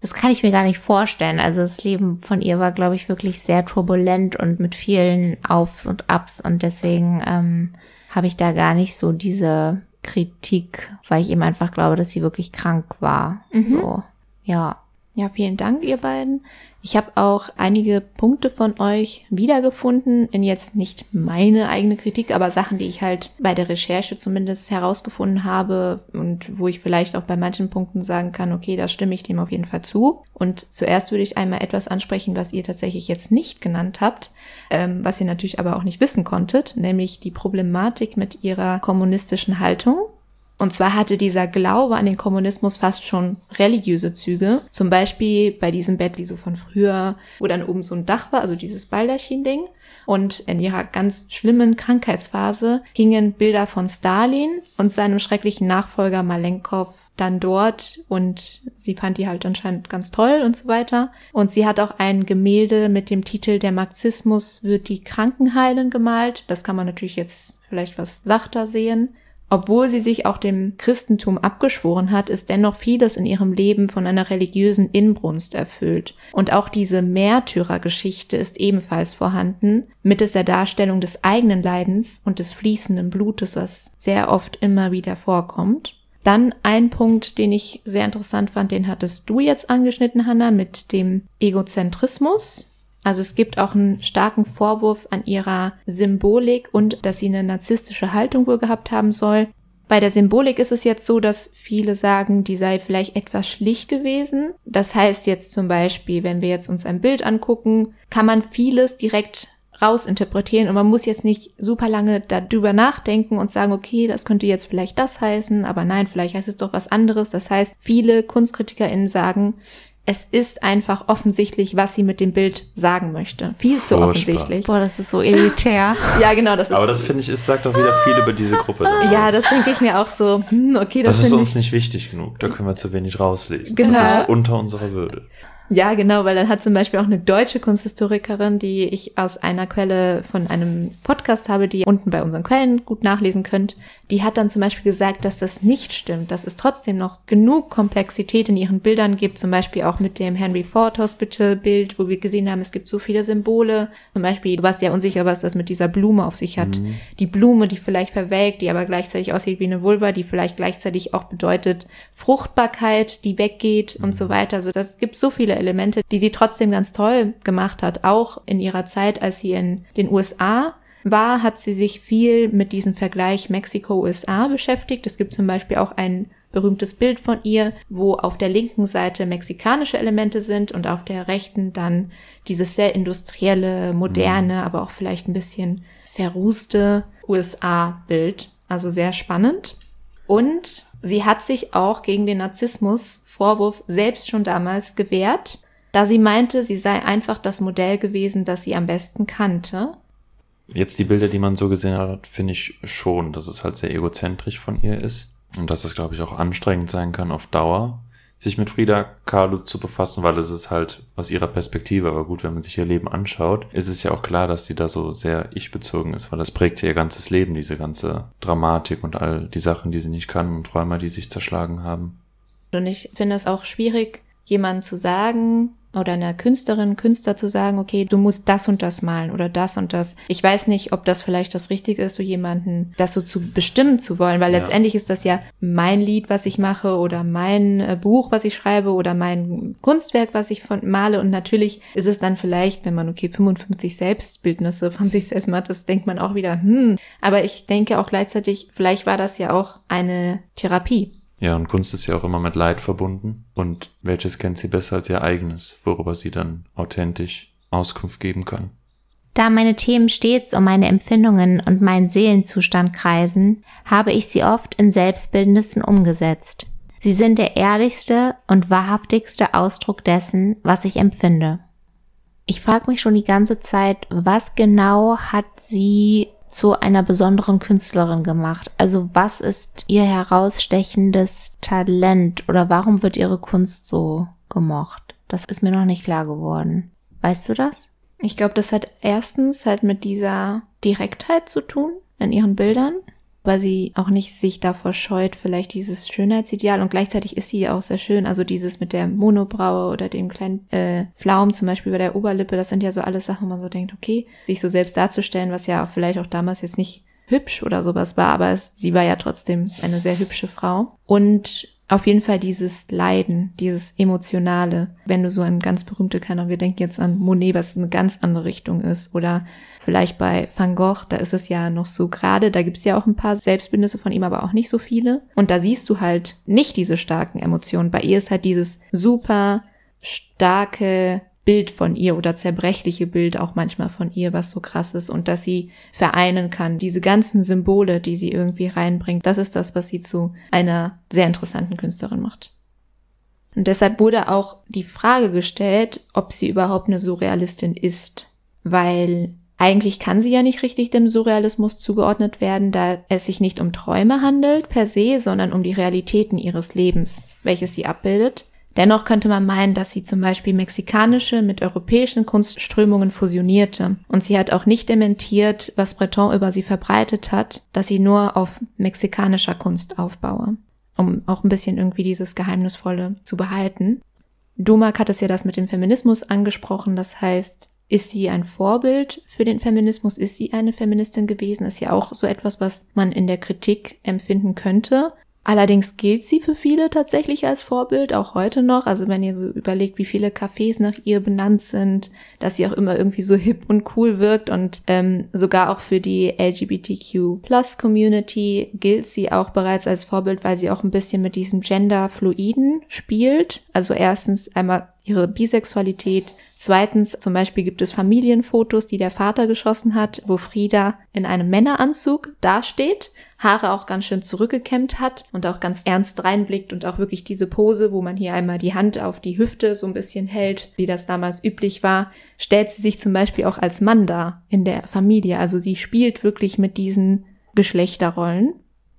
das kann ich mir gar nicht vorstellen. Also das Leben von ihr war, glaube ich, wirklich sehr turbulent und mit vielen Aufs und Ups und deswegen ähm, habe ich da gar nicht so diese Kritik, weil ich eben einfach glaube, dass sie wirklich krank war. Mhm. So, ja. Ja, vielen Dank, ihr beiden. Ich habe auch einige Punkte von euch wiedergefunden, in jetzt nicht meine eigene Kritik, aber Sachen, die ich halt bei der Recherche zumindest herausgefunden habe und wo ich vielleicht auch bei manchen Punkten sagen kann, okay, da stimme ich dem auf jeden Fall zu. Und zuerst würde ich einmal etwas ansprechen, was ihr tatsächlich jetzt nicht genannt habt, ähm, was ihr natürlich aber auch nicht wissen konntet, nämlich die Problematik mit ihrer kommunistischen Haltung und zwar hatte dieser Glaube an den Kommunismus fast schon religiöse Züge. Zum Beispiel bei diesem Bett wie so von früher, wo dann oben so ein Dach war, also dieses Baldachin-Ding. Und in ihrer ganz schlimmen Krankheitsphase hingen Bilder von Stalin und seinem schrecklichen Nachfolger Malenkov dann dort und sie fand die halt anscheinend ganz toll und so weiter. Und sie hat auch ein Gemälde mit dem Titel Der Marxismus wird die Kranken heilen gemalt. Das kann man natürlich jetzt vielleicht was sachter sehen. Obwohl sie sich auch dem Christentum abgeschworen hat, ist dennoch vieles in ihrem Leben von einer religiösen Inbrunst erfüllt. Und auch diese Märtyrergeschichte ist ebenfalls vorhanden, mittels der Darstellung des eigenen Leidens und des fließenden Blutes, was sehr oft immer wieder vorkommt. Dann ein Punkt, den ich sehr interessant fand, den hattest du jetzt angeschnitten, Hannah, mit dem Egozentrismus. Also es gibt auch einen starken Vorwurf an ihrer Symbolik und dass sie eine narzisstische Haltung wohl gehabt haben soll. Bei der Symbolik ist es jetzt so, dass viele sagen, die sei vielleicht etwas schlicht gewesen. Das heißt jetzt zum Beispiel, wenn wir jetzt uns ein Bild angucken, kann man vieles direkt rausinterpretieren und man muss jetzt nicht super lange darüber nachdenken und sagen, okay, das könnte jetzt vielleicht das heißen, aber nein, vielleicht heißt es doch was anderes. Das heißt, viele KunstkritikerInnen sagen, es ist einfach offensichtlich, was sie mit dem Bild sagen möchte. Viel zu Furchtbar. offensichtlich. Boah, das ist so elitär. ja, genau, das ist. Aber das finde ich, es sagt auch wieder viel über diese Gruppe. Daraus. Ja, das denke ich mir auch so. Hm, okay, das, das ist uns ich... nicht wichtig genug. Da können wir zu wenig rauslesen. Genau. Das ist unter unserer Würde. Ja, genau, weil dann hat zum Beispiel auch eine deutsche Kunsthistorikerin, die ich aus einer Quelle von einem Podcast habe, die ihr unten bei unseren Quellen gut nachlesen könnt, die hat dann zum Beispiel gesagt, dass das nicht stimmt, dass es trotzdem noch genug Komplexität in ihren Bildern gibt, zum Beispiel auch mit dem Henry Ford Hospital Bild, wo wir gesehen haben, es gibt so viele Symbole. Zum Beispiel, du warst ja unsicher, was das mit dieser Blume auf sich hat. Mhm. Die Blume, die vielleicht verwelkt, die aber gleichzeitig aussieht wie eine Vulva, die vielleicht gleichzeitig auch bedeutet Fruchtbarkeit, die weggeht mhm. und so weiter. Also das gibt so viele Elemente, die sie trotzdem ganz toll gemacht hat, auch in ihrer Zeit, als sie in den USA war, hat sie sich viel mit diesem Vergleich Mexiko-USA beschäftigt. Es gibt zum Beispiel auch ein berühmtes Bild von ihr, wo auf der linken Seite mexikanische Elemente sind und auf der rechten dann dieses sehr industrielle, moderne, mhm. aber auch vielleicht ein bisschen verrußte USA-Bild. Also sehr spannend. Und sie hat sich auch gegen den Narzissmus-Vorwurf selbst schon damals gewehrt, da sie meinte, sie sei einfach das Modell gewesen, das sie am besten kannte. Jetzt die Bilder, die man so gesehen hat, finde ich schon, dass es halt sehr egozentrisch von ihr ist. Und dass es, glaube ich, auch anstrengend sein kann auf Dauer, sich mit Frida Kahlo zu befassen, weil es ist halt aus ihrer Perspektive, aber gut, wenn man sich ihr Leben anschaut, ist es ja auch klar, dass sie da so sehr ich-bezogen ist, weil das prägt ihr ganzes Leben, diese ganze Dramatik und all die Sachen, die sie nicht kann und Träume, die sich zerschlagen haben. Und ich finde es auch schwierig, jemandem zu sagen, oder einer Künstlerin, Künstler zu sagen, okay, du musst das und das malen oder das und das. Ich weiß nicht, ob das vielleicht das Richtige ist, so jemanden das so zu bestimmen zu wollen, weil ja. letztendlich ist das ja mein Lied, was ich mache oder mein äh, Buch, was ich schreibe oder mein Kunstwerk, was ich von male und natürlich ist es dann vielleicht, wenn man okay 55 Selbstbildnisse von sich selbst macht, das denkt man auch wieder, hm, aber ich denke auch gleichzeitig, vielleicht war das ja auch eine Therapie. Ja, und Kunst ist ja auch immer mit Leid verbunden. Und welches kennt sie besser als ihr eigenes, worüber sie dann authentisch Auskunft geben kann? Da meine Themen stets um meine Empfindungen und meinen Seelenzustand kreisen, habe ich sie oft in Selbstbildnissen umgesetzt. Sie sind der ehrlichste und wahrhaftigste Ausdruck dessen, was ich empfinde. Ich frage mich schon die ganze Zeit, was genau hat sie zu einer besonderen Künstlerin gemacht? Also was ist ihr herausstechendes Talent oder warum wird ihre Kunst so gemocht? Das ist mir noch nicht klar geworden. Weißt du das? Ich glaube, das hat erstens halt mit dieser Direktheit zu tun in ihren Bildern weil sie auch nicht sich davor scheut, vielleicht dieses Schönheitsideal und gleichzeitig ist sie auch sehr schön. Also dieses mit der Monobraue oder den kleinen äh, Pflaumen zum Beispiel bei der Oberlippe, das sind ja so alles Sachen, wo man so denkt, okay, sich so selbst darzustellen, was ja auch vielleicht auch damals jetzt nicht hübsch oder sowas war, aber es, sie war ja trotzdem eine sehr hübsche Frau. Und auf jeden Fall dieses Leiden, dieses Emotionale, wenn du so ein ganz berühmte Kanon, wir denken jetzt an Monet, was eine ganz andere Richtung ist, oder Vielleicht bei Van Gogh, da ist es ja noch so gerade, da gibt es ja auch ein paar Selbstbildnisse von ihm, aber auch nicht so viele. Und da siehst du halt nicht diese starken Emotionen. Bei ihr ist halt dieses super starke Bild von ihr oder zerbrechliche Bild auch manchmal von ihr, was so krass ist und dass sie vereinen kann. Diese ganzen Symbole, die sie irgendwie reinbringt, das ist das, was sie zu einer sehr interessanten Künstlerin macht. Und deshalb wurde auch die Frage gestellt, ob sie überhaupt eine Surrealistin ist, weil eigentlich kann sie ja nicht richtig dem Surrealismus zugeordnet werden, da es sich nicht um Träume handelt per se, sondern um die Realitäten ihres Lebens, welches sie abbildet. Dennoch könnte man meinen, dass sie zum Beispiel mexikanische mit europäischen Kunstströmungen fusionierte. Und sie hat auch nicht dementiert, was Breton über sie verbreitet hat, dass sie nur auf mexikanischer Kunst aufbaue, um auch ein bisschen irgendwie dieses Geheimnisvolle zu behalten. Dumak hat es ja das mit dem Feminismus angesprochen, das heißt, ist sie ein Vorbild für den Feminismus? Ist sie eine Feministin gewesen? Ist ja auch so etwas, was man in der Kritik empfinden könnte. Allerdings gilt sie für viele tatsächlich als Vorbild, auch heute noch. Also wenn ihr so überlegt, wie viele Cafés nach ihr benannt sind, dass sie auch immer irgendwie so hip und cool wirkt und ähm, sogar auch für die LGBTQ Plus Community gilt sie auch bereits als Vorbild, weil sie auch ein bisschen mit diesem Gender-Fluiden spielt. Also erstens einmal ihre Bisexualität, Zweitens, zum Beispiel gibt es Familienfotos, die der Vater geschossen hat, wo Frieda in einem Männeranzug dasteht, Haare auch ganz schön zurückgekämmt hat und auch ganz ernst reinblickt und auch wirklich diese Pose, wo man hier einmal die Hand auf die Hüfte so ein bisschen hält, wie das damals üblich war, stellt sie sich zum Beispiel auch als Mann dar in der Familie. Also sie spielt wirklich mit diesen Geschlechterrollen.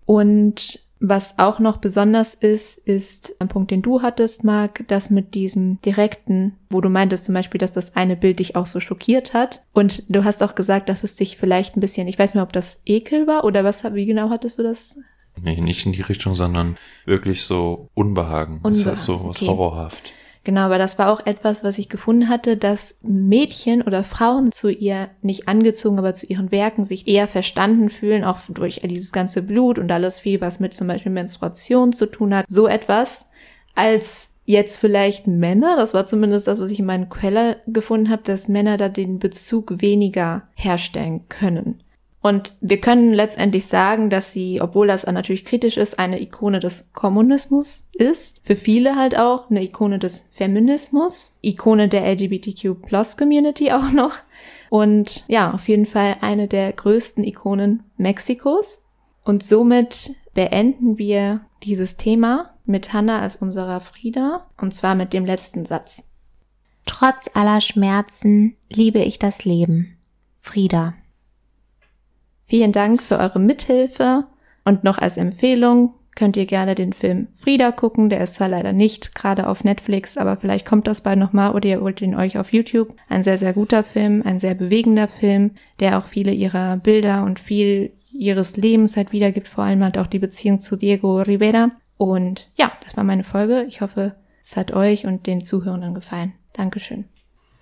Und was auch noch besonders ist, ist ein Punkt, den du hattest, Marc, das mit diesem direkten, wo du meintest zum Beispiel, dass das eine Bild dich auch so schockiert hat. Und du hast auch gesagt, dass es dich vielleicht ein bisschen, ich weiß nicht mehr, ob das Ekel war oder was, wie genau hattest du das? Nee, nicht in die Richtung, sondern wirklich so Unbehagen. Unbehagen. Das heißt so was okay. horrorhaft. Genau, aber das war auch etwas, was ich gefunden hatte, dass Mädchen oder Frauen zu ihr nicht angezogen, aber zu ihren Werken sich eher verstanden fühlen, auch durch dieses ganze Blut und alles viel, was mit zum Beispiel Menstruation zu tun hat. So etwas als jetzt vielleicht Männer, das war zumindest das, was ich in meinen Quellen gefunden habe, dass Männer da den Bezug weniger herstellen können. Und wir können letztendlich sagen, dass sie, obwohl das natürlich kritisch ist, eine Ikone des Kommunismus ist. Für viele halt auch eine Ikone des Feminismus, Ikone der LGBTQ Plus Community auch noch. Und ja, auf jeden Fall eine der größten Ikonen Mexikos. Und somit beenden wir dieses Thema mit Hannah als unserer Frieda. Und zwar mit dem letzten Satz. Trotz aller Schmerzen liebe ich das Leben. Frieda. Vielen Dank für eure Mithilfe und noch als Empfehlung könnt ihr gerne den Film Frieda gucken. Der ist zwar leider nicht gerade auf Netflix, aber vielleicht kommt das bald nochmal oder ihr holt ihn euch auf YouTube. Ein sehr, sehr guter Film, ein sehr bewegender Film, der auch viele ihrer Bilder und viel ihres Lebens halt wiedergibt, vor allem halt auch die Beziehung zu Diego Rivera. Und ja, das war meine Folge. Ich hoffe, es hat euch und den Zuhörenden gefallen. Dankeschön.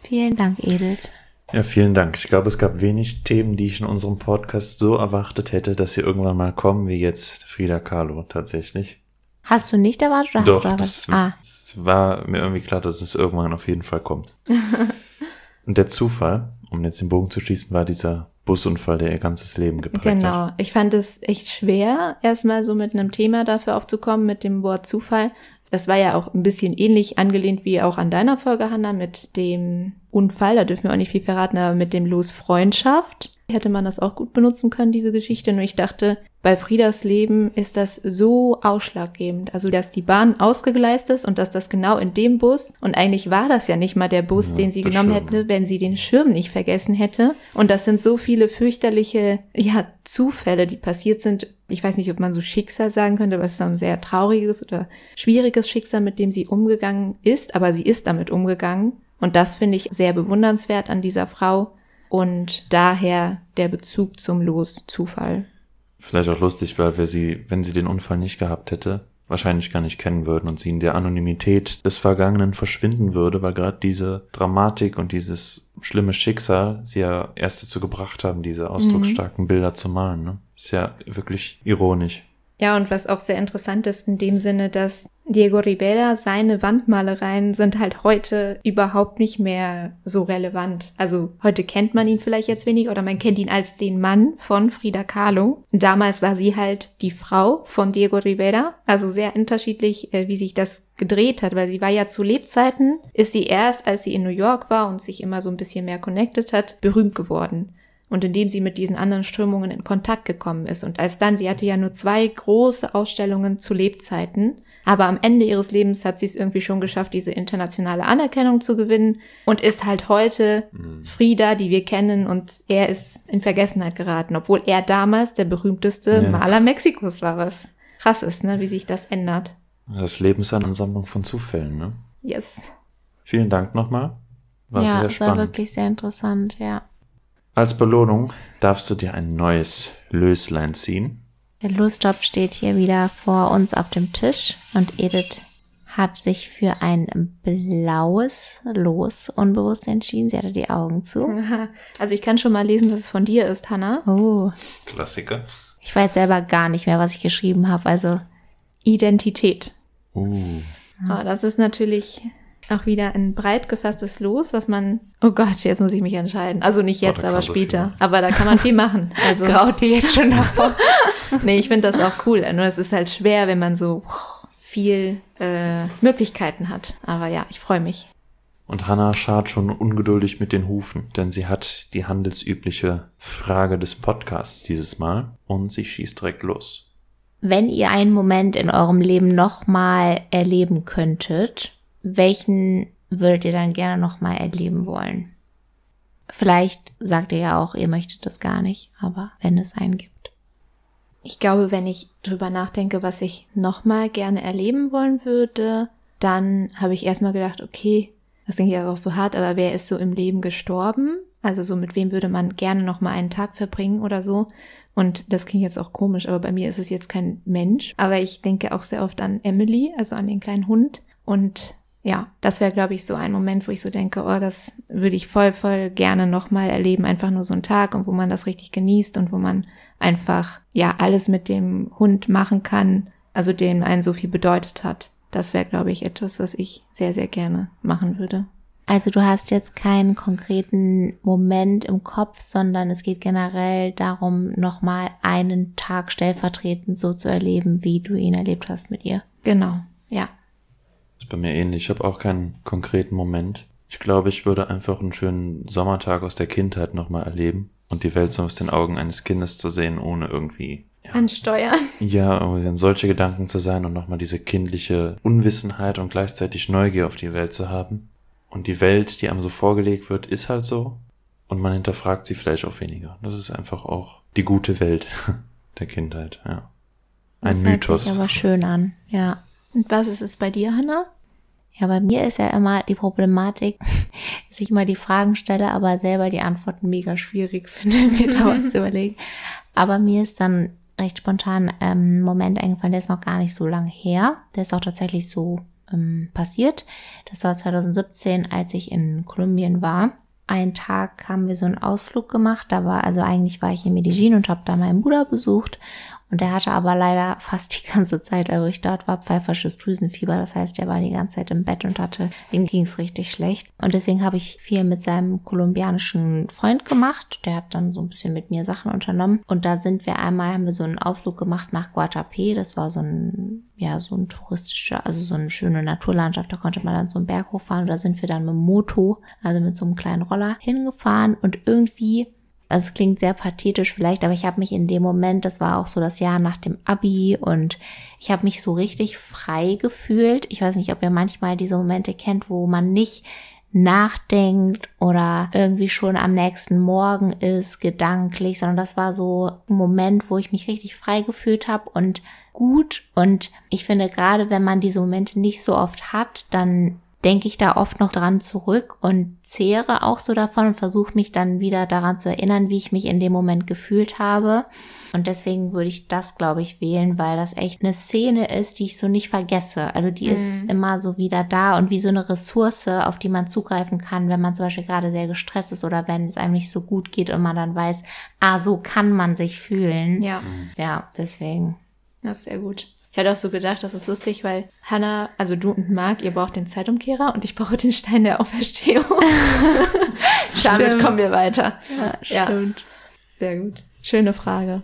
Vielen Dank, Edith. Ja, vielen Dank. Ich glaube, es gab wenig Themen, die ich in unserem Podcast so erwartet hätte, dass sie irgendwann mal kommen, wie jetzt Frida Kahlo tatsächlich. Hast du nicht erwartet oder Doch, hast du das, erwartet? Ah, es war mir irgendwie klar, dass es irgendwann auf jeden Fall kommt. Und der Zufall, um jetzt den Bogen zu schließen, war dieser Busunfall, der ihr ganzes Leben geprägt hat. Genau. Ich fand es echt schwer, erstmal so mit einem Thema dafür aufzukommen, mit dem Wort Zufall. Das war ja auch ein bisschen ähnlich angelehnt wie auch an deiner Folge, Hanna, mit dem Unfall. Da dürfen wir auch nicht viel verraten, aber mit dem Los Freundschaft hätte man das auch gut benutzen können, diese Geschichte. Nur ich dachte, bei Friedas Leben ist das so ausschlaggebend. Also, dass die Bahn ausgegleist ist und dass das genau in dem Bus, und eigentlich war das ja nicht mal der Bus, Ja, den sie genommen Schirm. hätte, wenn sie den Schirm nicht vergessen hätte. Und das sind so viele fürchterliche, ja, Zufälle, die passiert sind. Ich weiß nicht, ob man so Schicksal sagen könnte, aber es ist ein sehr trauriges oder schwieriges Schicksal, mit dem sie umgegangen ist, aber sie ist damit umgegangen. Und das finde ich sehr bewundernswert an dieser Frau. Und daher der Bezug zum Los Zufall. Vielleicht auch lustig, weil wir sie, wenn sie den Unfall nicht gehabt hätte, wahrscheinlich gar nicht kennen würden und sie in der Anonymität des Vergangenen verschwinden würde, weil gerade diese Dramatik und dieses schlimme Schicksal sie ja erst dazu gebracht haben, diese ausdrucksstarken Bilder zu malen. Ne? Ist ja wirklich ironisch. Ja, und was auch sehr interessant ist in dem Sinne, dass Diego Rivera, seine Wandmalereien sind halt heute überhaupt nicht mehr so relevant. Also heute kennt man ihn vielleicht jetzt wenig oder man kennt ihn als den Mann von Frida Kahlo. Damals war sie halt die Frau von Diego Rivera. Also sehr unterschiedlich, äh, wie sich das gedreht hat, weil sie war ja zu Lebzeiten, ist sie erst, als sie in New York war und sich immer so ein bisschen mehr connected hat, berühmt geworden und indem sie mit diesen anderen Strömungen in Kontakt gekommen ist. Und als dann, sie hatte ja nur zwei große Ausstellungen zu Lebzeiten, aber am Ende ihres Lebens hat sie es irgendwie schon geschafft, diese internationale Anerkennung zu gewinnen und ist halt heute Frida, die wir kennen, und er ist in Vergessenheit geraten, obwohl er damals der berühmteste Ja. Maler Mexikos war, was krass ist, ne, wie sich das ändert. Das Leben ist eine Ansammlung von Zufällen. Ne? Yes. Vielen Dank nochmal. War ja, sehr es war spannend. wirklich sehr interessant, ja. Als Belohnung darfst du dir ein neues Löslein ziehen. Der Lostopf steht hier wieder vor uns auf dem Tisch und Edith hat sich für ein blaues Los unbewusst entschieden. Sie hatte die Augen zu. Also ich kann schon mal lesen, dass es von dir ist, Hannah. Oh, Klassiker. ich weiß selber gar nicht mehr, was ich geschrieben habe. Also Identität. Uh. Ah, das ist natürlich auch wieder ein breit gefasstes Los, was man. Oh Gott, jetzt muss ich mich entscheiden. Also nicht jetzt, da aber so später. machen. Aber da kann man viel machen. Also graut dir jetzt schon davor. nee, ich finde das auch cool. Nur es ist halt schwer, wenn man so viel äh, Möglichkeiten hat. Aber ja, ich freue mich. Und Hannah schart schon ungeduldig mit den Hufen, denn sie hat die handelsübliche Frage des Podcasts dieses Mal und sie schießt direkt los. Wenn ihr einen Moment in eurem Leben nochmal erleben könntet, welchen würdet ihr dann gerne nochmal erleben wollen? Vielleicht sagt ihr ja auch, ihr möchtet das gar nicht, aber wenn es einen gibt. Ich glaube, wenn ich drüber nachdenke, was ich nochmal gerne erleben wollen würde, dann habe ich erstmal gedacht, okay, das klingt ja auch so hart, aber wer ist so im Leben gestorben? Also so mit wem würde man gerne nochmal einen Tag verbringen oder so? Und das klingt jetzt auch komisch, aber bei mir ist es jetzt kein Mensch. Aber ich denke auch sehr oft an Emily, also an den kleinen Hund. Und ja, das wäre, glaube ich, so ein Moment, wo ich so denke, oh, das würde ich voll, voll gerne nochmal erleben. Einfach nur so ein Tag und wo man das richtig genießt und wo man einfach, ja, alles mit dem Hund machen kann, also dem einen so viel bedeutet hat. Das wäre, glaube ich, etwas, was ich sehr, sehr gerne machen würde. Also du hast jetzt keinen konkreten Moment im Kopf, sondern es geht generell darum, nochmal einen Tag stellvertretend so zu erleben, wie du ihn erlebt hast mit ihr. Genau, ja. Ist bei mir ähnlich. Ich habe auch keinen konkreten Moment. Ich glaube, ich würde einfach einen schönen Sommertag aus der Kindheit nochmal erleben und die Welt so aus den Augen eines Kindes zu sehen, ohne irgendwie ja, Ansteuern. Ja, dann solche Gedanken zu sein und nochmal diese kindliche Unwissenheit und gleichzeitig Neugier auf die Welt zu haben. Und die Welt, die einem so vorgelegt wird, ist halt so. und man hinterfragt sie vielleicht auch weniger. Das ist einfach auch die gute Welt der Kindheit, ja. Ein das Mythos. Hört sich aber schön an, ja. Und was ist es bei dir, Hannah? Ja, bei mir ist ja immer die Problematik, dass ich immer die Fragen stelle, aber selber die Antworten mega schwierig finde, mir da was zu überlegen. Aber mir ist dann recht spontan ähm, Moment eingefallen, der ist noch gar nicht so lange her. Der ist auch tatsächlich so ähm, passiert. Das war 2017, als ich in Kolumbien war. Einen Tag haben wir so einen Ausflug gemacht. Da war, also eigentlich war ich in Medellin und habe da meinen Bruder besucht. Und der hatte aber leider fast die ganze Zeit, also ich dort war, pfeifersches Drüsenfieber. Das heißt, der war die ganze Zeit im Bett und hatte, ihm ging's richtig schlecht. Und deswegen habe ich viel mit seinem kolumbianischen Freund gemacht. Der hat dann so ein bisschen mit mir Sachen unternommen. Und da sind wir einmal, haben wir so einen Ausflug gemacht nach Guatapé. Das war so ein, ja, so ein touristischer, also so eine schöne Naturlandschaft. Da konnte man dann so einen Berg hochfahren. Und da sind wir dann mit dem Moto, also mit so einem kleinen Roller hingefahren. Und irgendwie also es klingt sehr pathetisch vielleicht, aber ich habe mich in dem Moment, das war auch so das Jahr nach dem Abi und ich habe mich so richtig frei gefühlt. Ich weiß nicht, ob ihr manchmal diese Momente kennt, wo man nicht nachdenkt oder irgendwie schon am nächsten Morgen ist, gedanklich, sondern das war so ein Moment, wo ich mich richtig frei gefühlt habe und gut. Und ich finde, gerade wenn man diese Momente nicht so oft hat, dann denke ich da oft noch dran zurück und zehre auch so davon und versuche mich dann wieder daran zu erinnern, wie ich mich in dem Moment gefühlt habe. Und deswegen würde ich das, glaube ich, wählen, weil das echt eine Szene ist, die ich so nicht vergesse. Also die mhm. ist immer so wieder da und wie so eine Ressource, auf die man zugreifen kann, wenn man zum Beispiel gerade sehr gestresst ist oder wenn es einem nicht so gut geht und man dann weiß, ah, so kann man sich fühlen. Ja. Ja, deswegen. Das ist sehr gut. Ich hatte auch so gedacht, das ist lustig, weil Hannah, also du und Marc, ihr braucht den Zeitumkehrer und ich brauche den Stein der Auferstehung. Damit kommen wir weiter. Ja, stimmt. Ja. Sehr gut. Schöne Frage.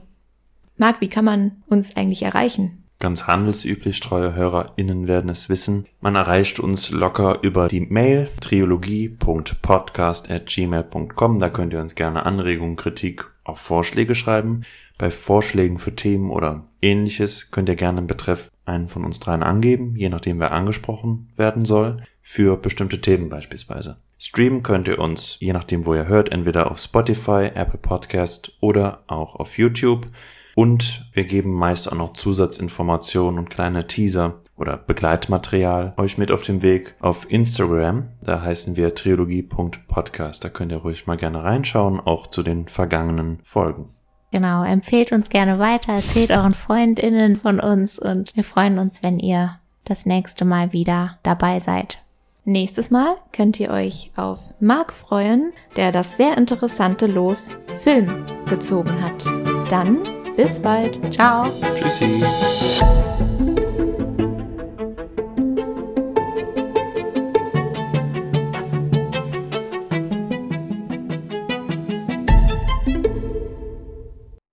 Marc, wie kann man uns eigentlich erreichen? Ganz handelsüblich, treue HörerInnen werden es wissen. Man erreicht uns locker über die Mail triologie.podcast.gmail.com. Da könnt ihr uns gerne Anregungen, Kritik, auch Vorschläge schreiben. Bei Vorschlägen für Themen oder ähnliches könnt ihr gerne im Betreff einen von uns dreien angeben, je nachdem wer angesprochen werden soll, für bestimmte Themen beispielsweise. Streamen könnt ihr uns, je nachdem wo ihr hört, entweder auf Spotify, Apple Podcast oder auch auf YouTube. Und wir geben meist auch noch Zusatzinformationen und kleine Teaser oder Begleitmaterial euch mit auf dem Weg auf Instagram. Da heißen wir triologie.podcast. Da könnt ihr ruhig mal gerne reinschauen, auch zu den vergangenen Folgen. Genau, empfehlt uns gerne weiter, erzählt euren FreundInnen von uns und wir freuen uns, wenn ihr das nächste Mal wieder dabei seid. Nächstes Mal könnt ihr euch auf Marc freuen, der das sehr interessante Los Film gezogen hat. Dann bis bald. Ciao. Tschüssi.